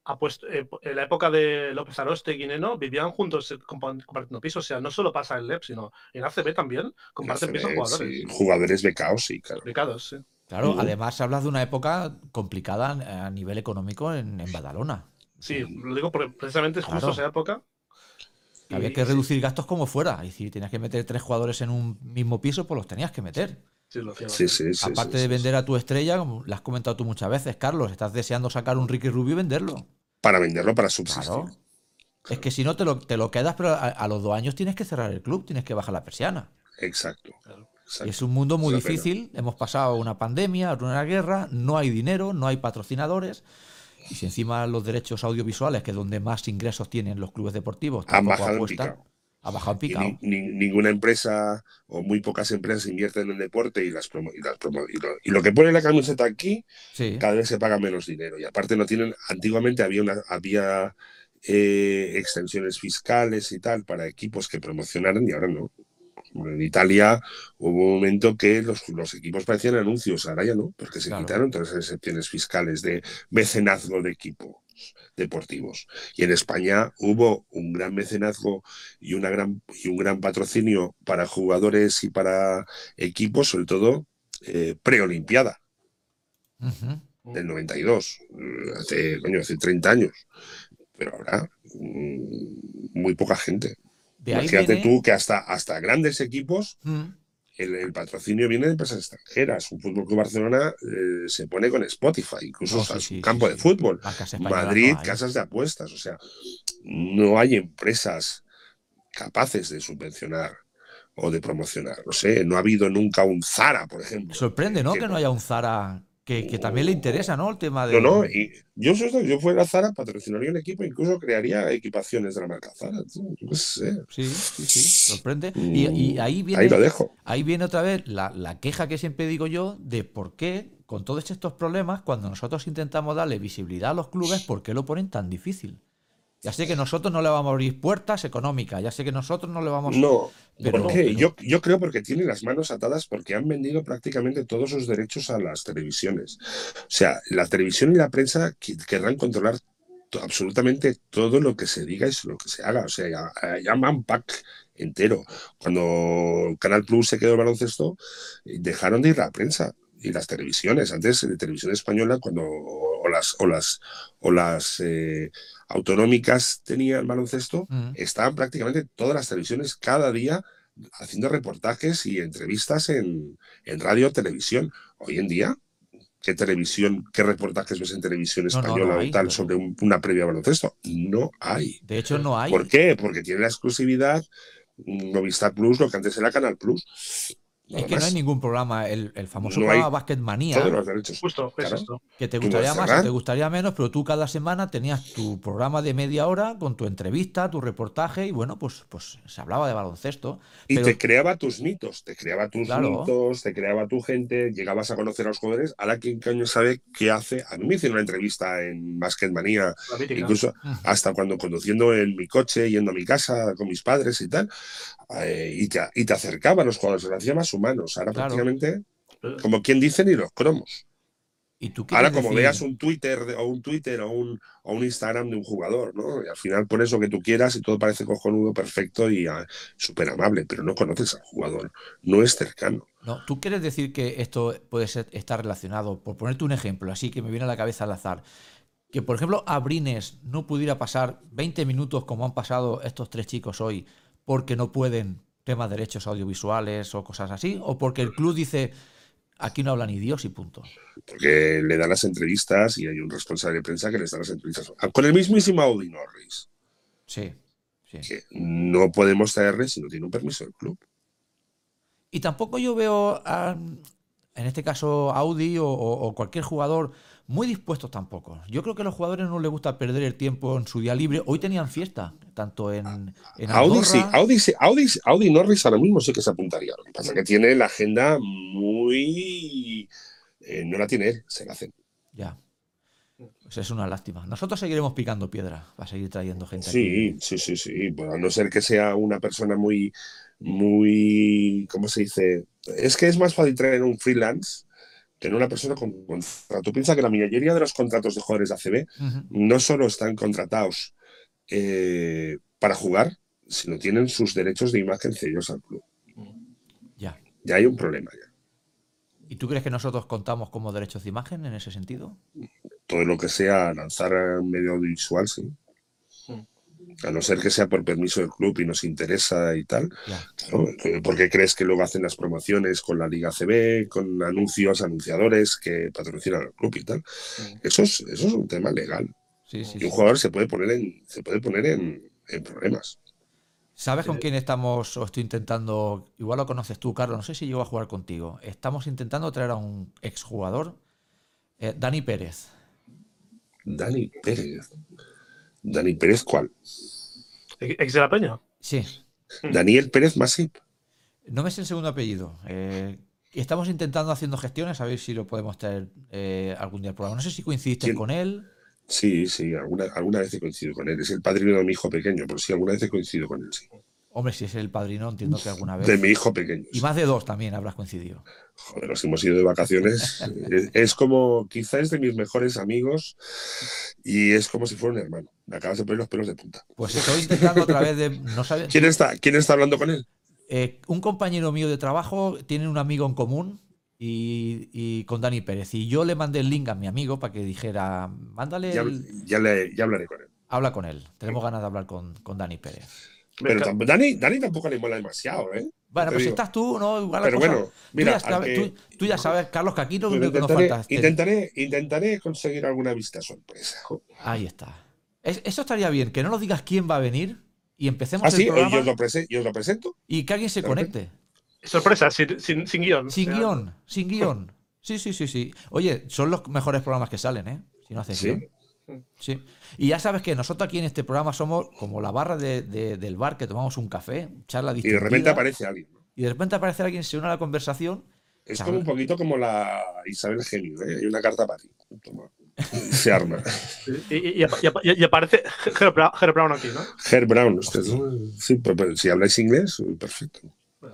ha, ha puesto, eh, en la época de López Aroste y Guineno, vivían juntos eh, compa- compartiendo pisos. O sea, no solo pasa en LEP, sino en ACB también comparten pisos jugadores. sí, jugadores becados, sí, claro. Complicados, sí. Claro, además hablas de una época complicada a nivel económico en, en Badalona. Sí, lo digo porque precisamente es justo Claro. esa época. Había que sí, reducir gastos como fuera. Y si tenías que meter tres jugadores en un mismo piso, pues los tenías que meter. sí, lo Sí, sí, sí. Aparte sí, de sí, vender a tu estrella, como le has comentado tú muchas veces, Carlos, estás deseando sacar un Ricky Rubio y venderlo. Para venderlo, para subsistir. Claro. Es que si no te lo, te lo quedas, pero a, a los dos años tienes que cerrar el club, tienes que bajar la persiana. Exacto. Exacto. Es un mundo muy pena. difícil. Hemos pasado una pandemia, una guerra, no hay dinero, no hay patrocinadores. Y si encima los derechos audiovisuales, que es donde más ingresos tienen los clubes deportivos, Han tampoco apuestan, picado. Ha bajado picado. ni- ni- ninguna empresa o muy pocas empresas invierten en deporte y las promo- y, las promo- y lo, y lo que pone la camiseta aquí Sí, cada vez se paga menos dinero y aparte no tienen antiguamente había una había eh, extensiones fiscales y tal para equipos que promocionaran y ahora no en Italia hubo un momento que los, los equipos parecían anuncios ahora ya no porque se Claro. quitaron todas esas excepciones fiscales de mecenazgo de equipos deportivos y en España hubo un gran mecenazgo y una gran y un gran patrocinio para jugadores y para equipos sobre todo eh, preolimpiada del 92, eh, hace, coño, hace 30 años. Pero ahora, mm, muy poca gente. Imagínate viene- tú que hasta, hasta grandes equipos Mm, el, el patrocinio viene de empresas extranjeras. Un Fútbol Club Barcelona eh, se pone con Spotify, incluso No, o sea, sí, es sí, un sí, campo sí. de fútbol. Madrid, no casas de apuestas. O sea, no hay empresas capaces de subvencionar o de promocionar. No sé, no ha habido nunca un Zara, por ejemplo. Sorprende, ¿no? que- Que no haya un Zara que, que también le interesa, ¿no? El tema de. No, no, y yo, si yo fuera Zara, patrocinaría un equipo, incluso crearía equipaciones de la marca Zara. qué sé. Sí, sí, sí, sorprende. Y, y ahí viene. Ahí lo dejo. Ahí viene otra vez la, la queja que siempre digo yo de por qué, con todos estos problemas, cuando nosotros intentamos darle visibilidad a los clubes, ¿por qué lo ponen tan difícil? Ya sé que nosotros no le vamos a abrir puertas económicas, ya sé que nosotros no le vamos No, Pero- ¿por qué? pero- Yo, yo creo porque tienen las manos atadas porque han vendido prácticamente todos sus derechos a las televisiones. O sea, la televisión y la prensa querrán controlar absolutamente todo lo que se diga y lo que se haga. O sea, ya- llaman pack entero. Cuando Canal Plus se quedó el baloncesto, dejaron de ir a la prensa y las televisiones. Antes, de televisión española, cuando o las, o las, o las eh, autonómicas tenían baloncesto, Mm. estaban prácticamente todas las televisiones cada día haciendo reportajes y entrevistas en, en radio televisión. Hoy en día, ¿qué televisión, qué reportajes ves en televisión No, no, no española hay, o tal no. sobre un- una previa baloncesto? No hay. De hecho, no hay. ¿Por qué? Porque tiene la exclusividad Movistar Plus, lo que antes era Canal Plus. Es que no hay ningún programa, el, el famoso No programa hay Basket Manía, Todos los derechos. Justo, Claro. es esto. que te gustaría más te gustaría menos, pero tú cada semana tenías tu programa de media hora con tu entrevista, tu reportaje y bueno, pues, pues se hablaba de baloncesto. Y pero- te creaba tus mitos, te creaba tus Claro. mitos, te creaba tu gente, llegabas a conocer a los jugadores. Ahora, ¿quién coño sabe qué hace? A mí me hicieron una entrevista en Basket Manía, La mítica. incluso hasta cuando conduciendo en mi coche, yendo a mi casa con mis padres y tal, eh, y, te, y te acercaba a los jugadores, los hacía más humanos. Ahora Claro. prácticamente, como quien dice, ni los cromos. ¿Y tú Ahora, como decir- veas un Twitter o un Twitter o un, o un Instagram de un jugador, ¿no? Y al final pones lo que tú quieras y todo parece cojonudo, perfecto y ah, súper amable, pero no conoces al jugador, no es cercano. No, ¿tú quieres decir que esto puede ser, estar relacionado? Por ponerte un ejemplo, así que me viene a la cabeza al azar. Que, por ejemplo, Abrines no pudiera pasar 20 minutos como han pasado estos tres chicos hoy porque no pueden temas de derechos audiovisuales o cosas así, o porque el club dice aquí no habla ni Dios y punto. Porque le dan las entrevistas y hay un responsable de prensa que les da las entrevistas. Ah, Con el mismísimo Audi Norris, Sí, sí. que no podemos traerle si no tiene un permiso del club. Y tampoco yo veo, a- en este caso, Audi o, o- o cualquier jugador muy dispuestos tampoco. Yo creo que a los jugadores no les gusta perder el tiempo en su día libre. Hoy tenían fiesta, tanto en, en Audi sí, Audi, sí, Audi, Audi Norris ahora mismo sí que se apuntaría. Lo que pasa es que tiene la agenda muy... eh, no la tiene él, se la hacen. Ya. Pues es una lástima. Nosotros seguiremos picando piedra para seguir trayendo gente Sí, aquí. sí, sí, sí. Pues a no ser que sea una persona muy, muy, ¿cómo se dice? Es que es más fácil traer un freelance no una persona con contrato. Tú piensas que la mayoría de los contratos de jugadores de ACB no solo están contratados eh, para jugar, sino tienen sus derechos de imagen cedidos al club. Ya. Ya hay un problema ya. ¿Y tú crees que nosotros contamos como derechos de imagen en ese sentido? Todo lo que sea lanzar medio audiovisual, sí. A no ser que sea por permiso del club y nos interesa y tal. Eh, ¿Por qué crees que luego hacen las promociones con la Liga CB, con anuncios, anunciadores que patrocinan al club y tal? Eso es, eso es un tema legal. Sí, sí, Y sí. un jugador se puede poner en, se puede poner en, en problemas. ¿Sabes con Sí. quién estamos o estoy intentando? Igual lo conoces tú, Carlos. No sé si llegó a jugar contigo. Estamos intentando traer a un exjugador, eh, Dani Pérez. Dani Pérez. Dani Pérez, ¿cuál? ¿Ex de la Peña? Sí. Daniel Pérez Masip. No me sé el segundo apellido. Eh, y estamos intentando haciendo gestiones a ver si lo podemos traer eh, algún día al programa. No sé si coincidiste ¿Quién? con él. Sí, sí, alguna, alguna vez he coincidido con él. Es el padrino de mi hijo pequeño, pero sí, alguna vez he coincidido con él, sí. Hombre, si es el padrino, entiendo que alguna vez. De mi hijo pequeño. Y más de dos también habrás coincidido. Joder, nos hemos ido de vacaciones. [laughs] es, es como, quizás es de mis mejores amigos y es como si fuera un hermano. Me acabas de poner los pelos de punta. Pues estoy intentando a través de. No sabe- ¿Quién está, ¿Quién está hablando con él? Eh, un compañero mío de trabajo tiene un amigo en común y, y con Dani Pérez. Y yo le mandé el link a mi amigo para que dijera, mándale, Ya, el- ya, le- ya hablaré con él. habla con él. Tenemos ganas de hablar con, con Dani Pérez. Pero Dani, Dani tampoco le mola demasiado, ¿eh? Bueno, pues si digo. estás tú, ¿no? Igual Pero cosa- bueno, tú, mira, ya sabes, que- tú, tú ya sabes, Carlos, que aquí no creo que nos intentaré, falta. este- intentaré, intentaré conseguir alguna vista sorpresa. Ahí está. Es- eso estaría bien, que no nos digas quién va a venir y empecemos Ah, el sí, yo programa os lo, yo os lo presento. y que alguien se conecte. sorpresa, sin, sin, sin guion. Sin O sea, guion, sin guion. Sí, sí, sí, sí. Oye, son los mejores programas que salen, ¿eh? Si no haces Sí. guion. Sí. Y ya sabes que nosotros aquí en este programa somos como la barra de- de- del bar que tomamos un café, charla Y de repente aparece alguien. ¿no? y de repente aparece alguien, se une a la conversación. Es Charla. como un poquito como la Isabel Genio, ¿eh? Hay una carta para ti. Toma. Se arma. Y, y- y- y- y aparece Ger Brown, Ger Brown aquí, ¿no? Herb Brown, usted, sí, pero, pero si habláis inglés, perfecto.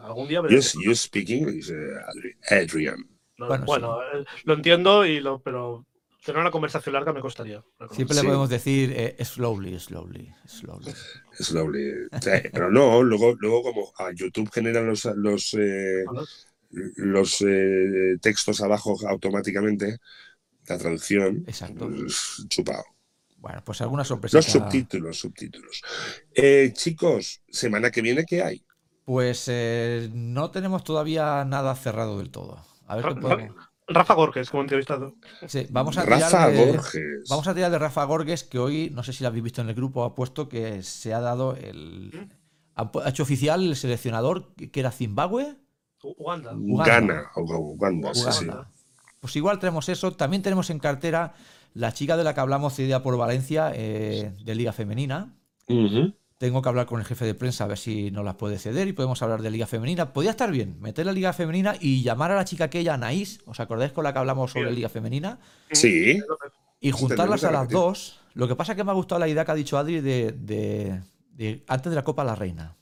Algún día veré. You, you speak English, eh, Adri- Adrian. No, Bueno, Bueno, eh, lo entiendo, y lo, pero tener una conversación larga me costaría. Siempre le Sí. podemos decir eh, slowly, slowly, slowly. Sea, Pero no, luego, luego como a YouTube genera los, los, eh, los eh, textos abajo automáticamente, la traducción, Exacto. pues, chupado. Bueno, pues alguna sorpresa. Los subtítulos, subtítulos. Eh, chicos, semana que viene, ¿qué hay? Pues eh, no tenemos todavía nada cerrado del todo. A ver qué podemos. Rafa Gorges, como entrevistado. Sí, vamos a Rafa tirar de, Borges. Vamos a tirar de Rafa Gorges, que hoy, no sé si lo habéis visto en el grupo, ha puesto que se ha dado el. Ha hecho oficial el seleccionador que era Zimbabue. Uganda. Ghana o Uganda, sí, sí. Uganda. Pues igual tenemos eso. También tenemos en cartera la chica de la que hablamos cedida por Valencia eh, de Liga Femenina. Ujú. Tengo que hablar con el jefe de prensa a ver si nos las puede ceder y podemos hablar de Liga Femenina. Podría estar bien meter la Liga Femenina y llamar a la chica aquella, Anaís, ¿os acordáis con la que hablamos sobre. Liga Femenina? Sí. Y juntarlas a las dos. Lo que pasa es que me ha gustado la idea que ha dicho Adri de, de- de antes de la Copa la Reina.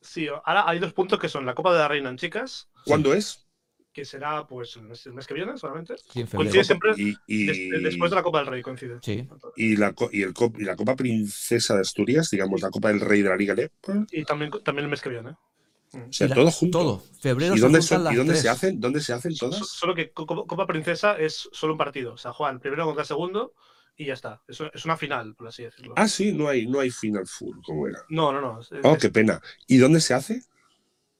Sí, ahora hay dos puntos que son la Copa de la Reina en chicas, ¿Cuándo es? Que será pues el mes, el mes que viene solamente. Sí, en febrero. Coincide siempre Y, y- des- después de la Copa del Rey, coincide. Sí. y la, y, el cop- y la Copa Princesa de Asturias, digamos, la Copa del Rey de la Liga Lepa. Y también, también el mes que viene. O sea, la- todo junto. Todo. Febrero ¿Y se dónde, son- las ¿y dónde se hacen? ¿Dónde se hacen todas? Solo que Co- Co- Copa Princesa es solo un partido. O sea, juegan primero contra segundo y ya está. Es, es una final, por así decirlo. Ah, sí, no hay, no hay Final Four, como era. No, no, no. es- Oh, es- qué pena. ¿Y dónde se hace?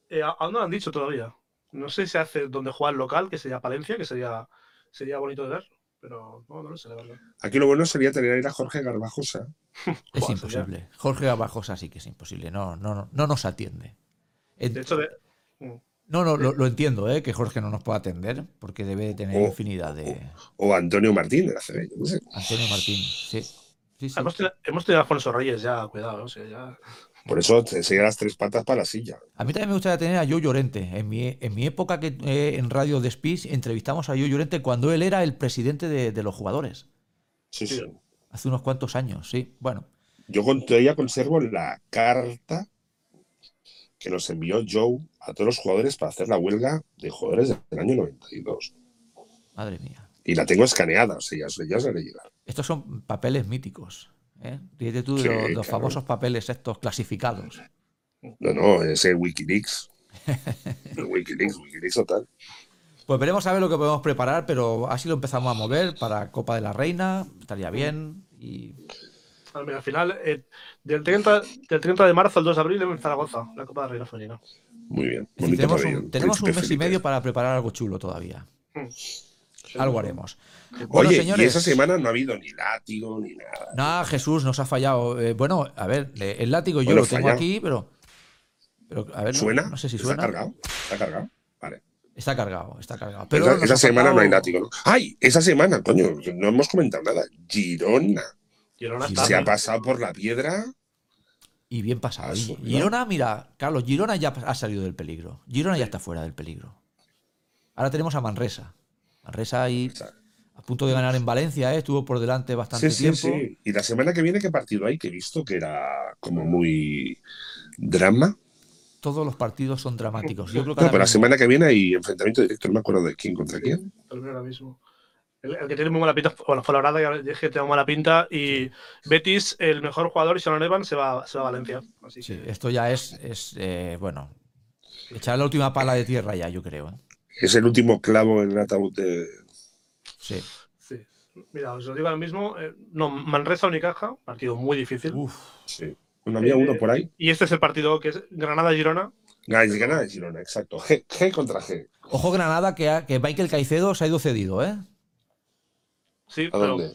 eh, aún no lo han dicho todavía. No sé si se hace donde juega el local, que sería Palencia, que sería, sería bonito de ver. Pero no, no lo sé, la verdad. Aquí lo bueno sería tener ahí a Jorge Garbajosa. [laughs] Es imposible. Jorge Abajosa sí que es imposible. No, no, no, no nos atiende. En- De hecho, de, no, no, lo, lo entiendo, ¿eh? que Jorge no nos pueda atender, porque debe de tener Oh, infinidad de. O Antonio Martín de la CB, yo no sé. Antonio Martín, sí. Sí, sí. hemos, tenido, hemos tenido a Alfonso Reyes ya, cuidado. O sea, ya. Por eso te enseña las tres patas para la silla. A mí también me gustaría tener a Joe Llorente. En mi, en mi época que eh, en Radio de Speech entrevistamos a Joe Llorente cuando él era el presidente de, de los jugadores. Sí, sí. Hace unos cuantos años, sí. Bueno, Yo con- todavía conservo la carta que nos envió Joe a todos los jugadores para hacer la huelga de jugadores del año 92. madre mía. Y la tengo escaneada, o sea, ya, ya haré llegar. Estos son papeles míticos. ¿Eh? Ríete tú de Sí, los, los claro. famosos papeles estos clasificados. No, no, ese Wikileaks. [laughs] Wikileaks, Wikileaks total. Pues veremos a ver lo que podemos preparar, pero así lo empezamos a mover para Copa de la Reina. Estaría bien. Y al final, eh, del, 30, del 30 de marzo al 2 de abril en Zaragoza, la Copa de la Reina Femenina. Muy bien. Decir, Bonito tenemos un, tenemos un mes y medio para preparar algo chulo todavía. Mm. Algo haremos. Bueno, Oye, y señores. esa semana no ha habido ni látigo ni nada. Nada, Jesús, nos ha fallado. Eh, bueno, a ver, el látigo yo Bueno, lo tengo fallado. aquí, pero. Pero, a ver, ¿Suena? No, sé si ¿Está suena. cargado? ¿Está cargado? Vale. Está cargado, está cargado. Pero esa semana no hay látigo, ¿no? ¡Ay! Esa semana, coño, no hemos comentado nada. Girona. Girona está. Se ha pasado por la piedra. Y bien pasado. Ah, Y. Girona, mira, Carlos, Girona ya ha salido del peligro. Girona ya está fuera del peligro. Ahora tenemos a Manresa. Manresa ahí a punto de ganar en Valencia, ¿eh? estuvo por delante bastante Sí, sí, tiempo. sí. Y la semana que viene, ¿qué partido hay? Que he visto que era como muy drama. Todos los partidos son dramáticos. Yo creo que No, pero la mismo- semana que viene hay enfrentamiento directo, no me acuerdo de quién contra quién. el ahora mismo. El, el que tiene muy mala pinta, bueno, fue la verdad, ya dije que tengo mala pinta. Y Betis, el mejor jugador, y Sean Evans, se va, se va a Valencia. Así Sí, que, esto ya es, es eh, bueno, echar la última pala de tierra ya, yo creo. ¿eh? Es el último clavo en el ataúd de. Sí. sí. Mira, os lo digo ahora mismo. eh, no, Manresa Unicaja, partido muy difícil. Sí. Bueno, había Eh, uno por ahí. Y este es el partido que es Granada-Girona. Gana gana de Girona, exacto. G, G contra G. Ojo Granada que, ha- que Michael Caicedo se ha ido cedido, ¿eh? Sí, ¿A pero, dónde?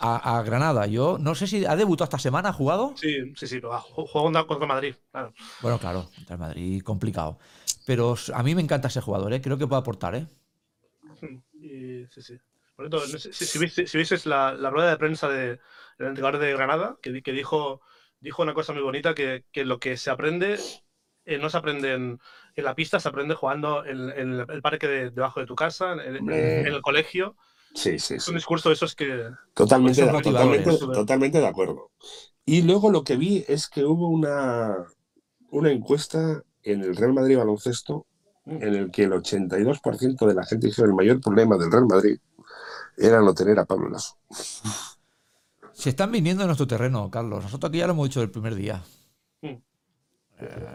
A, a Granada. Yo no sé si ha debutado esta semana, ¿ha jugado? sí, sí, sí, pero va, ju- juega contra- Madrid. Claro. Bueno, claro, contra el Madrid, complicado. Pero a mí me encanta ese jugador, ¿eh? Creo que puede aportar, ¿eh? Y, sí, sí. Por cierto, no sé si, si, viste- si la, la rueda de prensa del entrenador de Granada, que, que dijo, dijo una cosa muy bonita, que, que lo que se aprende eh, no se aprende en, en la pista, se aprende jugando en, en el parque de- debajo de tu casa, en, en- el colegio. Sí, sí, Es sí. un discurso de esos que... Totalmente, de- motivadores. totalmente, totalmente de acuerdo. Y luego lo que vi es que hubo una, una encuesta en el Real Madrid Baloncesto en el que el 82% de la gente dijo el mayor problema del Real Madrid era no tener a Pablo Lasso. Se están viniendo en nuestro terreno, Carlos. Nosotros aquí ya lo hemos dicho el primer día. Eh,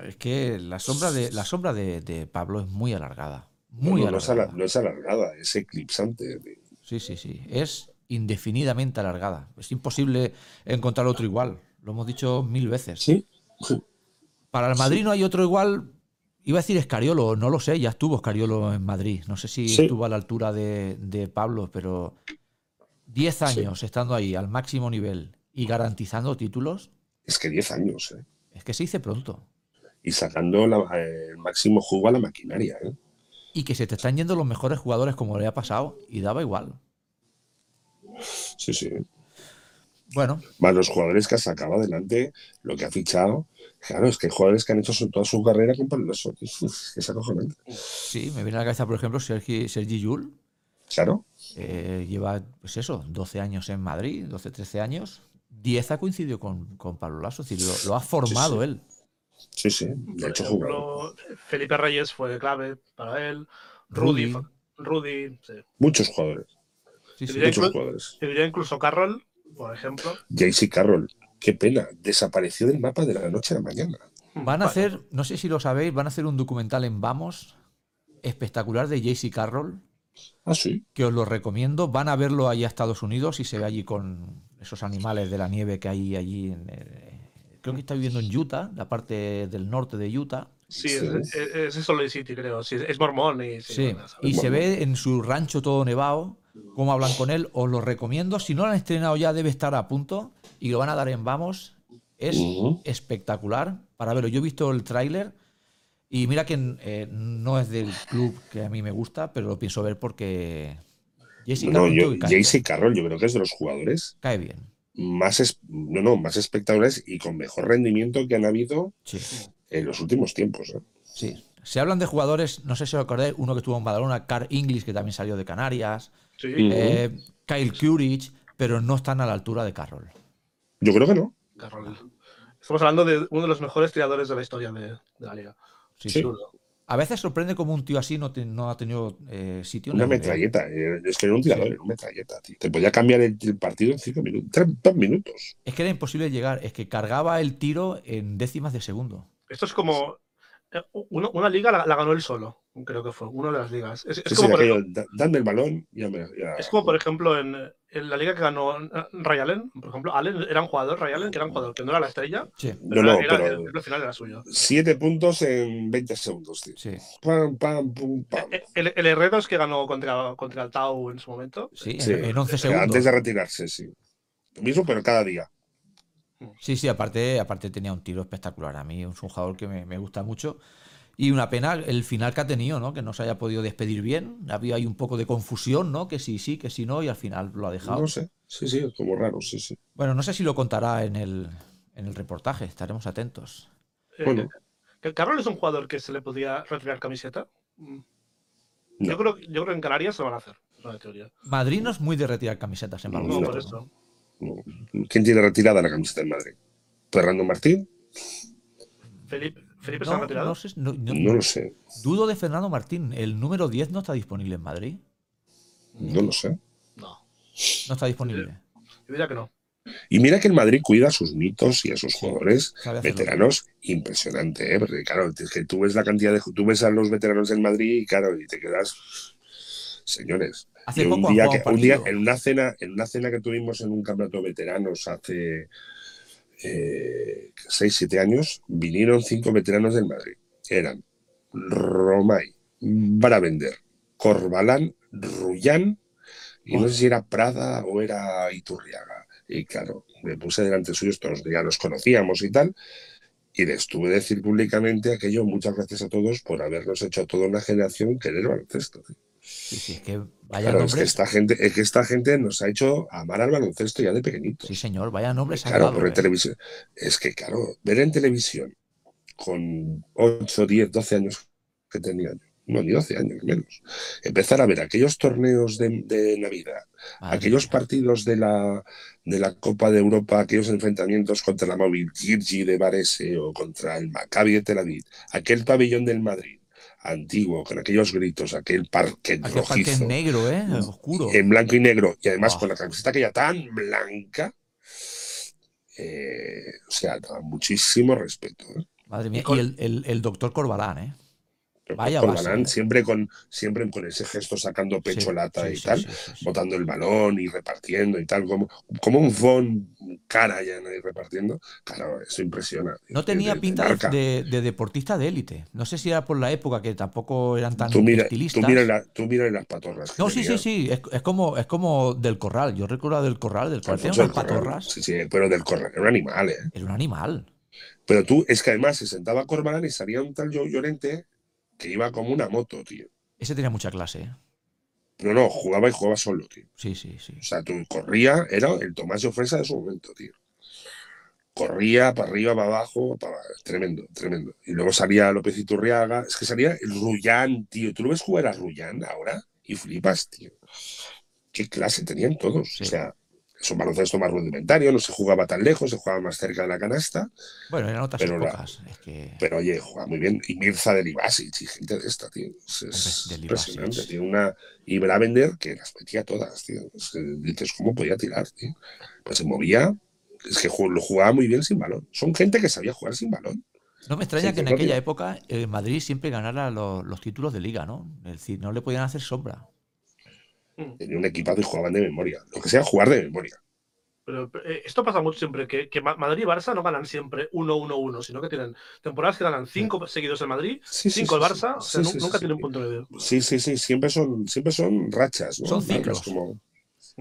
es que la sombra de la sombra de, de Pablo es muy alargada. Muy no, alargada. no es alargada, es eclipsante. Sí, sí, sí. Es indefinidamente alargada. Es imposible encontrar otro igual. Lo hemos dicho mil veces. Sí. Para el Madrid no hay otro igual. Iba a decir Escariolo, no lo sé, ya estuvo Escariolo en Madrid. No sé si Sí. estuvo a la altura de, de Pablo, pero 10 años estando ahí al máximo nivel y garantizando títulos, Es que 10 años, ¿eh? es que se dice pronto. Y sacando la- el máximo jugo a la maquinaria, ¿eh? Y que se te están yendo los mejores jugadores como le ha pasado y daba igual. Sí, sí. Bueno, Más los jugadores que ha sacado adelante, lo que ha fichado. Claro, es que hay jugadores que han hecho su- toda su carrera con Pablo Lasso. tío. Es que es acojonante. sí, me viene a la cabeza, por ejemplo, Sergi, Sergi Yul. Claro. eh, lleva, pues eso, 12 años en Madrid, 12, 13 años. 10 ha coincidido con, con Pablo Lasso, es decir, lo, lo ha formado sí. él. Sí, sí. De Por hecho, jugado. ejemplo, Felipe Reyes fue clave para él. Rudy, Rudy. fue- Rudy, sí. Muchos jugadores. Sí, Muchos jugadores. Diría incluso Carroll, por ejemplo. JC Carroll. Qué pena. Desapareció del mapa de la noche a la mañana. Van a hacer, no sé si lo sabéis, van a hacer un documental en Vamos espectacular de JC Carroll, Ah, sí. que os lo recomiendo. Van a verlo allí a Estados Unidos y se ve allí con esos animales de la nieve que hay allí. En, eh, creo que está viviendo en Utah, la parte del norte de Utah. Sí, Sí. es, es, City, creo. Sí, es mormón y sí, Sí, bueno, y se ve en su rancho todo nevado, cómo hablan con él. Os lo recomiendo. Si no lo han estrenado ya, debe estar a punto y lo van a dar en Vamos. Es espectacular para verlo. Yo he visto el tráiler y mira que eh, no es del club que a mí me gusta, pero lo pienso ver porque Jesse No, Carroll JC Carroll, yo creo que es de los jugadores cae bien. más, es- no, no, más espectaculares y con mejor rendimiento que han habido Sí, en los últimos tiempos. ¿eh? sí. Se hablan de jugadores, no sé si os acordáis, uno que estuvo en Badalona, Carl English, que también salió de Canarias, Sí, eh, Kyle Curich, pero no están a la altura de Carroll. Yo creo que no. Carroll. Estamos hablando de uno de los mejores tiradores de la historia de, de la liga. Sí, Sí. sí. A veces sorprende como un tío así no, te- no ha tenido eh, sitio en Una la metralleta. eh, Es que era un tirador, era una metralleta. tío. Te podía cambiar el, el partido en cinco minutos, tres, dos minutos. Es que era imposible llegar, es que cargaba el tiro en décimas de segundo. Esto es como. eh, Una, una liga la, la ganó él solo, creo que fue, una de las ligas. Es, es Sí, como, sí, por, aquello, dame el balón y ya me. ya- es como, por ejemplo, en, en la liga que ganó eh, Ray Allen. Por ejemplo, Allen era un jugador, Ray Allen, que era un jugador que no era la estrella, Sí, pero, No, no, era- era- pero- el, final era suyo. Siete puntos en 20 segundos, tío. sí, Pam, pam, pum, pam. Eh, El, el Herreros que ganó contra, contra el Tau en su momento. sí, Sí. en 11 Eh, segundos. Antes de retirarse, sí. Lo mismo, pero cada día. Sí, sí, aparte, aparte tenía un tiro espectacular. A mí es un jugador que me, me gusta mucho. Y una pena el final que ha tenido, ¿no? Que no se haya podido despedir bien. Había ahí un poco de confusión, ¿no? Que sí, sí, que sí, no, y al final lo ha dejado. No sé. Sí, sí, como raro, sí, sí. Bueno, no sé si lo contará en el, en el reportaje, estaremos atentos. Eh, Bueno. que Carroll es un jugador que se le podía retirar camiseta. Mm. No. Yo, creo, yo creo que en Canarias lo van a hacer, es una teoría. Madrid no es muy de retirar camisetas en No, No, baloncesto. por eso. No. ¿Quién tiene retirada la camiseta en Madrid? ¿Fernando Martín? Felipe, Felipe se ha No, retirado. no sé, no- no- No lo sé. dudo de Fernando Martín. El número 10 no está disponible en Madrid. No lo sé. No, No está disponible. yo diría que no. Y mira que el Madrid cuida a sus mitos y a sus jugadores veteranos impresionante, ¿eh? Porque claro, es que tú ves la cantidad de tú ves a los veteranos del Madrid y claro, y te quedas señores. Hace poco un día, que, un día en una cena, en una cena que tuvimos en un campeonato de veteranos hace eh, 6, 7 años, vinieron cinco veteranos del Madrid. Eran Romay, Bravender, Corbalán, Rullán, y no sé si era Prada o era Iturriaga. Y claro, me puse delante suyos, todos ya los conocíamos y tal, y les tuve que decir públicamente aquello, muchas gracias a todos por habernos hecho a toda una generación querer baloncesto. Sí, sí, es que vaya Claro, es que esta gente, es que esta gente nos ha hecho amar al baloncesto ya de pequeñitos. Sí, señor, vaya nombres Claro, eh. televisión. Es que, claro, ver en televisión con 8, 10, 12 años que tenía yo, no, ni 12 años menos, empezar a ver aquellos torneos de, de Navidad, Madre aquellos mía. partidos de la, de la Copa de Europa, aquellos enfrentamientos contra la Móvil Girgi de Varese o contra el Maccabi de Tel Aviv, aquel pabellón del Madrid, antiguo, con aquellos gritos, aquel parque Aquel parque rojizo, negro, ¿eh? Oscuro. en blanco y negro, y además Ah. con la camiseta aquella tan blanca, eh, o sea, muchísimo respeto. ¿eh? Madre mía. Y con- Y el, el- el doctor Corbalán, ¿eh? Pero Vaya con base, Balán, ¿eh? siempre con siempre con ese gesto sacando pecho Sí, lata sí, y sí, tal, sí, sí, sí. botando el balón y repartiendo y tal, como, como un Von cara ya ahí repartiendo. Claro, eso impresiona. No tenía de- pinta de, de- de deportista de élite. No sé si era por la época que tampoco eran tan Tú mira, estilistas. tú mira, la- tú mira las patorras. No, sí, sí, tenía. sí. Es, es como, es como del corral. Yo recuerdo del corral, del corral. Del patorras. Sí, sí, pero del corral, era un animal, ¿eh? Era un animal. Pero tú, es que además se sentaba Corbalán y salía un tal Joe Llorente que iba como una moto, tío. Ese tenía mucha clase, ¿eh? No, no, jugaba y jugaba solo, tío. Sí, sí, sí. O sea, tú corría, era el Tomás de Ofresa de su momento, tío. Corría para arriba, para abajo, para... tremendo, tremendo. Y luego salía López Iturriaga, es que salía el Rullán, tío. ¿Tú lo ves jugar a Rullán ahora? Y flipas, tío. Qué clase tenían todos. Sí. O sea, es un baloncesto más rudimentario, no se jugaba tan lejos, se jugaba más cerca de la canasta. Bueno, eran otras Pero la- épocas. Es que. Pero oye, jugaba muy bien. Y Mirza de Libasic y gente de esta, tío. Es, de impresionante. Tiene una. Y Bravender que las metía todas, tío. Es que dices, ¿cómo podía tirar, tío? Pues se movía. Es que lo jugaba muy bien sin balón. Son gente que sabía jugar sin balón. No me extraña Sí, que en aquella época el Madrid siempre ganara los, los títulos de liga, ¿no? Es decir, no le podían hacer sombra. Tenía un equipazo y jugaban de memoria. Lo que sea, jugar de memoria. Pero eh, esto pasa mucho siempre, que, que Ma- Madrid y Barça no ganan siempre 1-1-1, sino que tienen temporadas que ganan 5 seguidos el Madrid, Sí, sí, 5 el Barça, sí, o sea, sí, nu- sí, nunca sí, tiene un sí. punto medio. Sí, sí, sí. Siempre son, siempre son rachas, ¿no? Son ciclos. Como...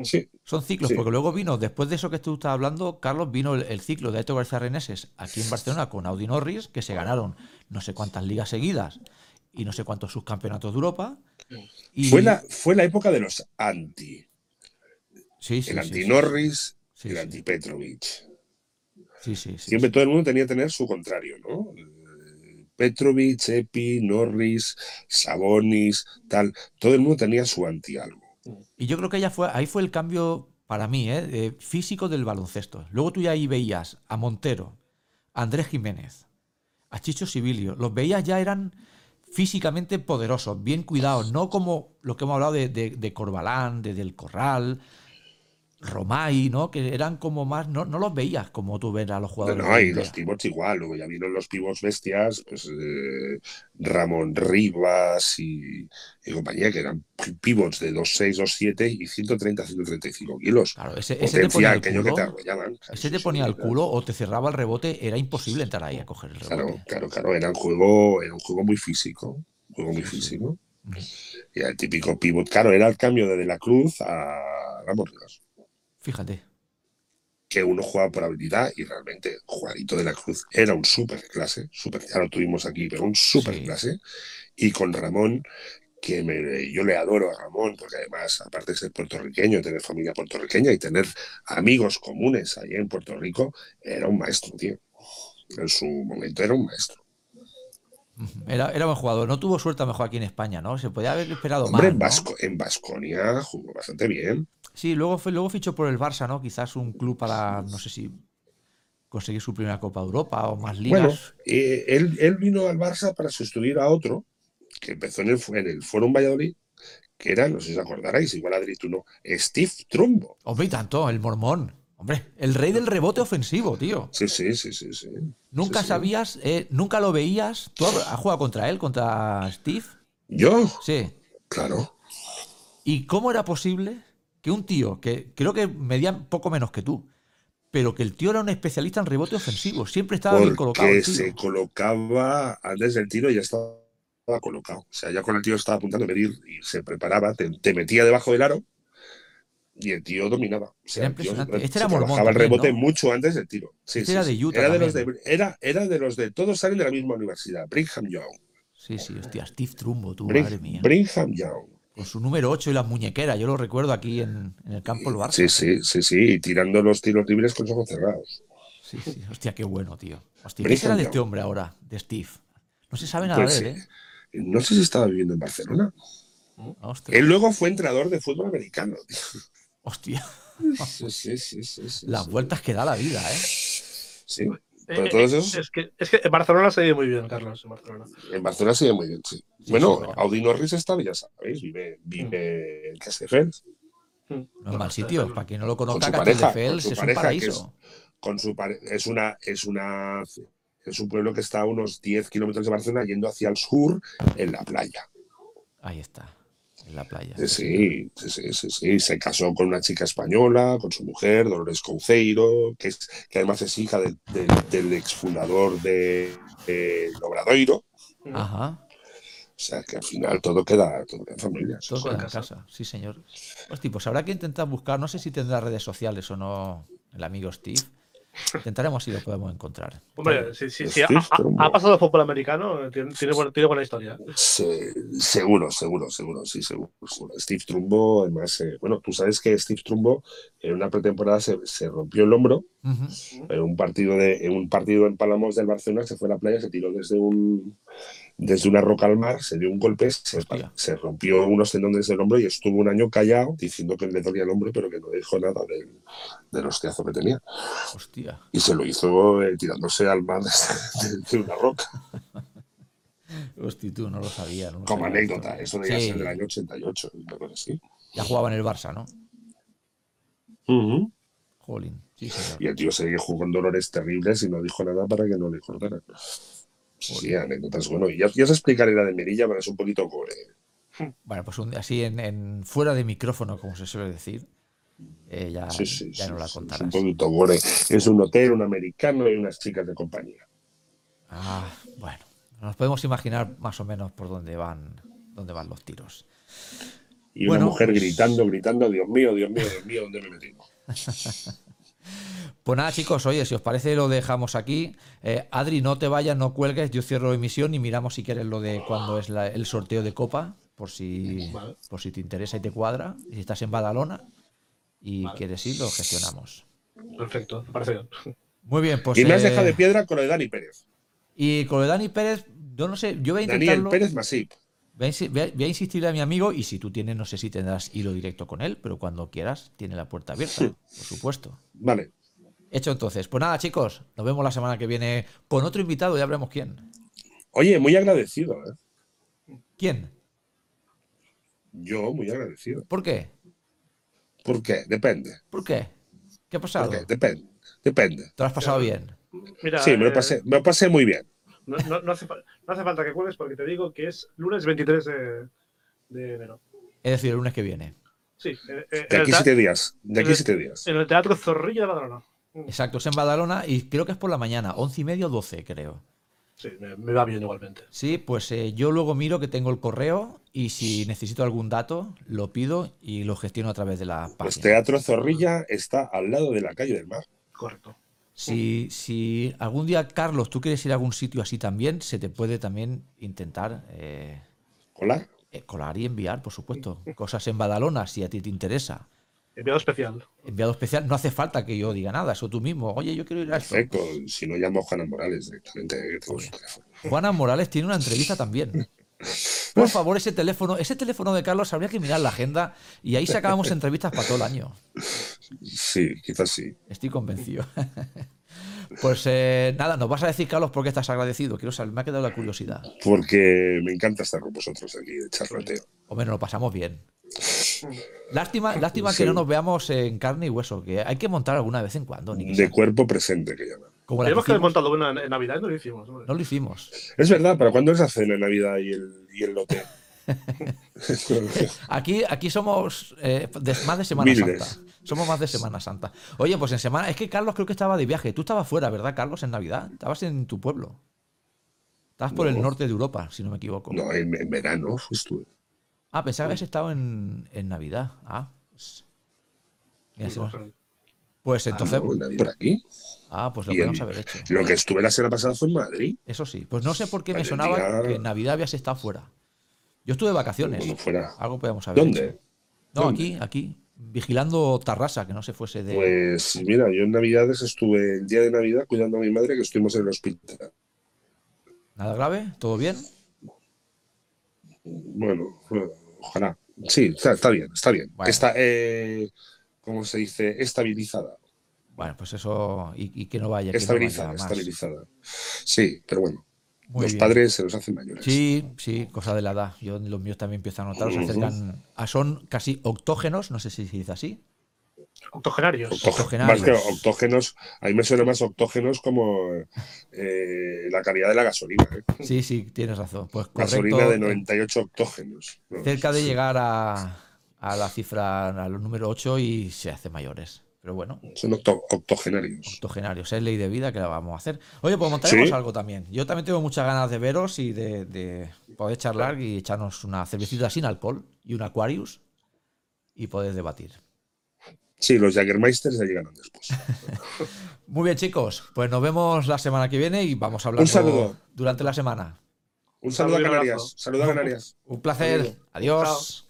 Sí. Son ciclos, Sí. porque luego vino, después de eso que tú estabas hablando, Carlos, vino el, el ciclo de Eto García Reneses aquí en Barcelona con Audi Norris, que se ganaron no sé cuántas ligas seguidas y no sé cuántos subcampeonatos de Europa. Y, Fue, la, fue la época de los anti. sí, sí, el anti-Norris, sí, el anti-Petrovic. sí, sí, sí, Siempre todo el mundo tenía que tener su contrario, ¿no? Petrovic, Epi, Norris, Sabonis, tal. Todo el mundo tenía su anti algo. Y yo creo que ella fue, ahí fue el cambio para mí, ¿eh? físico del baloncesto. Luego tú ya ahí veías a Montero, a Andrés Jiménez, a Chicho Sibilio. Los veías ya eran físicamente poderosos, bien cuidados, no como lo que hemos hablado de, de- de Corbalán, de Del Corral, Romay, ¿no? Que eran como más, no, no los veías como tú ves a los jugadores. No, y los pivots igual. Luego ya vieron los pivots bestias, pues eh, Ramón Rivas y, y compañía, que eran pivots de 2'6, 2'7 y 130, 135 kilos. Claro, ese, ese te ponía el aquello que te culo, arrollaban. ese te ponía sí, el culo o te cerraba el rebote, era imposible entrar ahí a coger el Claro, rebote. claro, claro. Era un juego, era un juego muy físico. Un juego muy físico. Ujú. Y el típico pivot, claro, era el cambio de De la Cruz a Ramos Rivas. Fíjate. que uno jugaba por habilidad y realmente Juanito de la Cruz era un super clase, super, ya lo tuvimos aquí, pero un super Sí. clase. Y con Ramón, que me- yo le adoro a Ramón, porque además, aparte de ser puertorriqueño, tener familia puertorriqueña y tener amigos comunes allá en Puerto Rico, era un maestro, tío. En su momento era un maestro. Era, era buen jugador. No tuvo suerte a mejor aquí en España, ¿no? Se podía haber esperado Hombre, más. en Vasconia jugó bastante bien. Sí, luego, fue, luego fichó por el Barça, ¿no? Quizás un club para, no sé si conseguir su primera Copa de Europa o más ligas. Bueno, eh, él, él vino al Barça para sustituir a otro que empezó en el, en el Forum Valladolid, que era, no sé si os acordaréis, igual Adri, tú no, Steve Trumbo. Hombre, y tanto, el mormón. Hombre, el rey del rebote ofensivo, tío. Sí, sí, sí, sí, sí. Nunca Sí, sí. sabías, eh, nunca lo veías. ¿Tú has jugado contra él, contra Steve? Yo, Sí. claro. ¿Y cómo era posible que un tío que creo que medía poco menos que tú, pero que el tío era un especialista en rebote ofensivo? Siempre estaba bien colocado. Porque se colocaba antes del tiro y ya estaba colocado. O sea, ya con el tío estaba apuntando a medir y se preparaba, te, te metía debajo del aro y el tío dominaba. O sea, Era el tío impresionante. Este se era mormón el rebote ¿no? mucho antes del tiro. Sí, Este sí, era de Utah Era de, los de, era, era de los de todos salen de la misma universidad, Brigham Young. Sí, sí, hostia, Steve Trumbo, tú, madre mía. Brigham Young. Con su número 8 y las muñequeras, yo lo recuerdo aquí en, en el campo del Barça. Sí, sí, sí, sí, tirando los tiros libres con los ojos cerrados. Sí, sí, hostia, qué bueno, tío. Hostia, ¿qué será de este hombre ahora, de Steve? No se sabe nada Pues de él. ¿eh? No sé si estaba viviendo en Barcelona. Hostia. Él luego fue entrenador de fútbol americano. tío. Hostia, Sí, sí, sí, las vueltas que da la vida, ¿eh? Sí. Pero Eh, todos eh, esos- es, que, es que en Barcelona se vive muy bien, Carlos. En Barcelona. En Barcelona sigue muy bien, sí. Sí, bueno, sí, bueno. Audi Norris está, ya sabéis, vive, vive en Castelldefels Mm. No es mal sitio. Para quien no lo conozca, su pareja, Castelldefels con su es un paraíso. con su pare- es una es una es un pueblo que está a unos 10 kilómetros de Barcelona yendo hacia el sur en la playa. Ahí está, en la playa. Sí, sí, sí, sí, sí, sí. Se casó con una chica española, con su mujer, Dolores Couceiro, que, es, que además es hija del, del, del exfundador de, de Obradoiro. Ajá. O sea que al final todo queda, todo queda en familia. Todo queda en en casa. casa, sí señor. Hostia, pues habrá que intentar buscar, no sé si tendrá redes sociales o no el amigo Steve. Intentaremos si lo podemos encontrar. Hombre, sí, sí, sí. Steve Ha, ha- pasado fútbol americano, tiene, tiene, buena- tiene buena historia. Se- seguro, seguro, seguro, sí, seguro. seguro. Steve Trumbo, además, eh, bueno, tú sabes que Steve Trumbo en una pretemporada se, se rompió el hombro en un partido de en un partido en Palamos del Barcelona, se fue a la playa, se tiró desde un desde una roca al mar, se dio un golpe, se, se rompió unos tendones del hombro y estuvo un año callado diciendo que le dolía el hombro, pero que no dijo nada del, del hostiazo que tenía. Hostia. Y se lo hizo eh, tirándose al mar [laughs] desde, desde una roca. Hostia, tú no lo sabía. no lo Como sabía esto. anécdota, eso debía Sí, ser del año 88, una cosa así. Ya jugaba en el Barça, ¿no? Jolín, sí. Y el tío se jugó con dolores terribles y no dijo nada para que no le cortaran. Sí, anécdotas. Bueno, y ya, ya os explicaré la de Merilla, pero es un poquito gore. Bueno, pues un así en, en- fuera de micrófono, como se suele decir, eh, ya, Sí, sí, ya sí, no la sí, es un contarás. poquito gore. Es un hotel, un americano y unas chicas de compañía. Ah, bueno, nos podemos imaginar más o menos por dónde van, dónde van los tiros. Y Bueno, una mujer pues- gritando, gritando, Dios mío, Dios mío, Dios mío, ¿dónde me metí? [laughs] Pues nada, chicos, oye, si os parece lo dejamos aquí. Eh, Adri, no te vayas, no cuelgues, yo cierro emisión y miramos si quieres lo de cuándo es la- el sorteo de Copa, por si, Vale. por si te interesa y te cuadra. Y si estás en Badalona y Vale. quieres ir, lo gestionamos. Perfecto, me parece bien. Muy bien, pues... y me has eh, dejado de piedra con lo de Dani Pérez. Y con lo de Dani Pérez, yo no sé, yo voy a Daniel intentarlo. Pérez Masip. Voy a, insi- voy a- voy a insistirle a mi amigo y si tú tienes, no sé si tendrás hilo directo con él, pero cuando quieras, tiene la puerta abierta, por supuesto. Vale. Hecho entonces. Pues nada, chicos, nos vemos la semana que viene con otro invitado, ya veremos quién. Oye, muy agradecido, ¿eh? ¿Quién? Yo muy agradecido. ¿Por qué? ¿Por qué? Depende. ¿Por qué? ¿Qué ha pasado? ¿Por qué? Depende. Depende. ¿Te lo has pasado bien? Mira, Sí, me lo eh, pasé, me lo pasé muy bien. No, no- no hace, fa- no hace falta que cuelgues porque te digo que es lunes 23 de, de enero. Es decir, el lunes que viene. Sí, eh, eh, De aquí siete días. De aquí en el- siete días. en el Teatro Zorrilla de Badalona. Exacto, es en Badalona y creo que es por la mañana, once y medio, doce, creo. Sí, me, me va bien igualmente. Sí, pues eh, yo luego miro que tengo el correo y si necesito algún dato, lo pido y lo gestiono a través de la Pues página. Teatro Zorrilla está al lado de la calle del mar. Correcto. Si, si algún día, Carlos, tú quieres ir a algún sitio así también, se te puede también intentar eh, ¿Colar? eh, colar y enviar, por supuesto. Cosas en Badalona, si a ti te interesa. Enviado especial. Enviado especial, no hace falta que yo diga nada, eso tú mismo. Oye, yo quiero ir a esto. Perfecto. Si no llamo a Juana Morales directamente, que tengo su teléfono. Juana Morales tiene una entrevista también. [laughs] Por favor, ese teléfono, ese teléfono de Carlos habría que mirar la agenda y ahí sacábamos entrevistas para todo el año. Sí, quizás sí. Estoy convencido. [laughs] Pues eh, nada, nos vas a decir, Carlos, por qué estás agradecido. Quiero saber, me ha quedado la curiosidad. Porque me encanta estar con vosotros aquí de charlateo. Hombre, nos lo pasamos bien. Lástima, [laughs] lástima que no nos veamos en carne y hueso, que hay que montar alguna vez en cuando. ni De sea. cuerpo presente, que llaman. Como que Tenemos que haber montado una en, en Navidad y no lo hicimos. hombre. No lo hicimos. Es verdad, ¿para cuándo es la cena, Navidad y el, y el lote? [laughs] Aquí, aquí somos eh, de- más de Semana. Santa. Somos más de Semana Santa. Oye, pues en semana. Es que Carlos creo que estaba de viaje. Tú estabas fuera, ¿verdad, Carlos? En Navidad. Estabas en tu pueblo. Estabas por el No. norte de Europa, si no me equivoco. no, en, en verano estuve. Ah, pensaba que habías estado en, en Navidad. Ah, pues. Mira, no- pues entonces. No, por aquí. Ah, pues lo Y podemos haber hecho. Lo que estuve la semana pasada fue en Madrid. Eso sí. Pues no sé por qué me sonaba día- que en Navidad habías estado fuera. Yo estuve de vacaciones. Cuando fuera. Algo podemos haber ¿Dónde? hecho. No, ¿Dónde? aquí, aquí. Vigilando Tarrasa, que no se fuese de. Pues mira, yo en Navidades estuve el día de Navidad cuidando a mi madre que estuvimos en el hospital. ¿Nada grave? ¿Todo bien? Bueno, bueno, ojalá. Sí, está, está bien, está bien. Bueno. Está, eh, ¿cómo se dice? Estabilizada. Bueno, pues eso, y, y que no vaya. que no Estabilizada, estabilizada. Sí, pero bueno. Muy los bien. padres se los hacen mayores. Sí, sí, cosa de la edad. Yo los míos también empiezan a notar, se acercan a son casi octógenos, no sé si se dice así. Octogenarios. Octoge- Octogenarios. Más que octógenos, a mí me suena más octógenos como eh, la calidad de la gasolina. ¿eh? Sí, sí, tienes razón. Pues correcto. Gasolina de eh, 98 octógenos. ¿no? cerca de llegar a, a la cifra, al número 8 y se hace mayores. Pero bueno, Son octo- octogenarios. octogenarios, es ley de vida que la vamos a hacer. Oye, pues montaremos Sí. algo también. Yo también tengo muchas ganas de veros y de, de poder charlar y echarnos una cervecita sin alcohol y un Aquarius y poder debatir. Sí, los Jagermeisters ya llegaron después. [laughs] Muy bien, chicos. Pues nos vemos la semana que viene y vamos hablando saludo. durante la semana. Un saludo a Un abrazo. Canarias. Saludo a Canarias. Un placer. Adiós.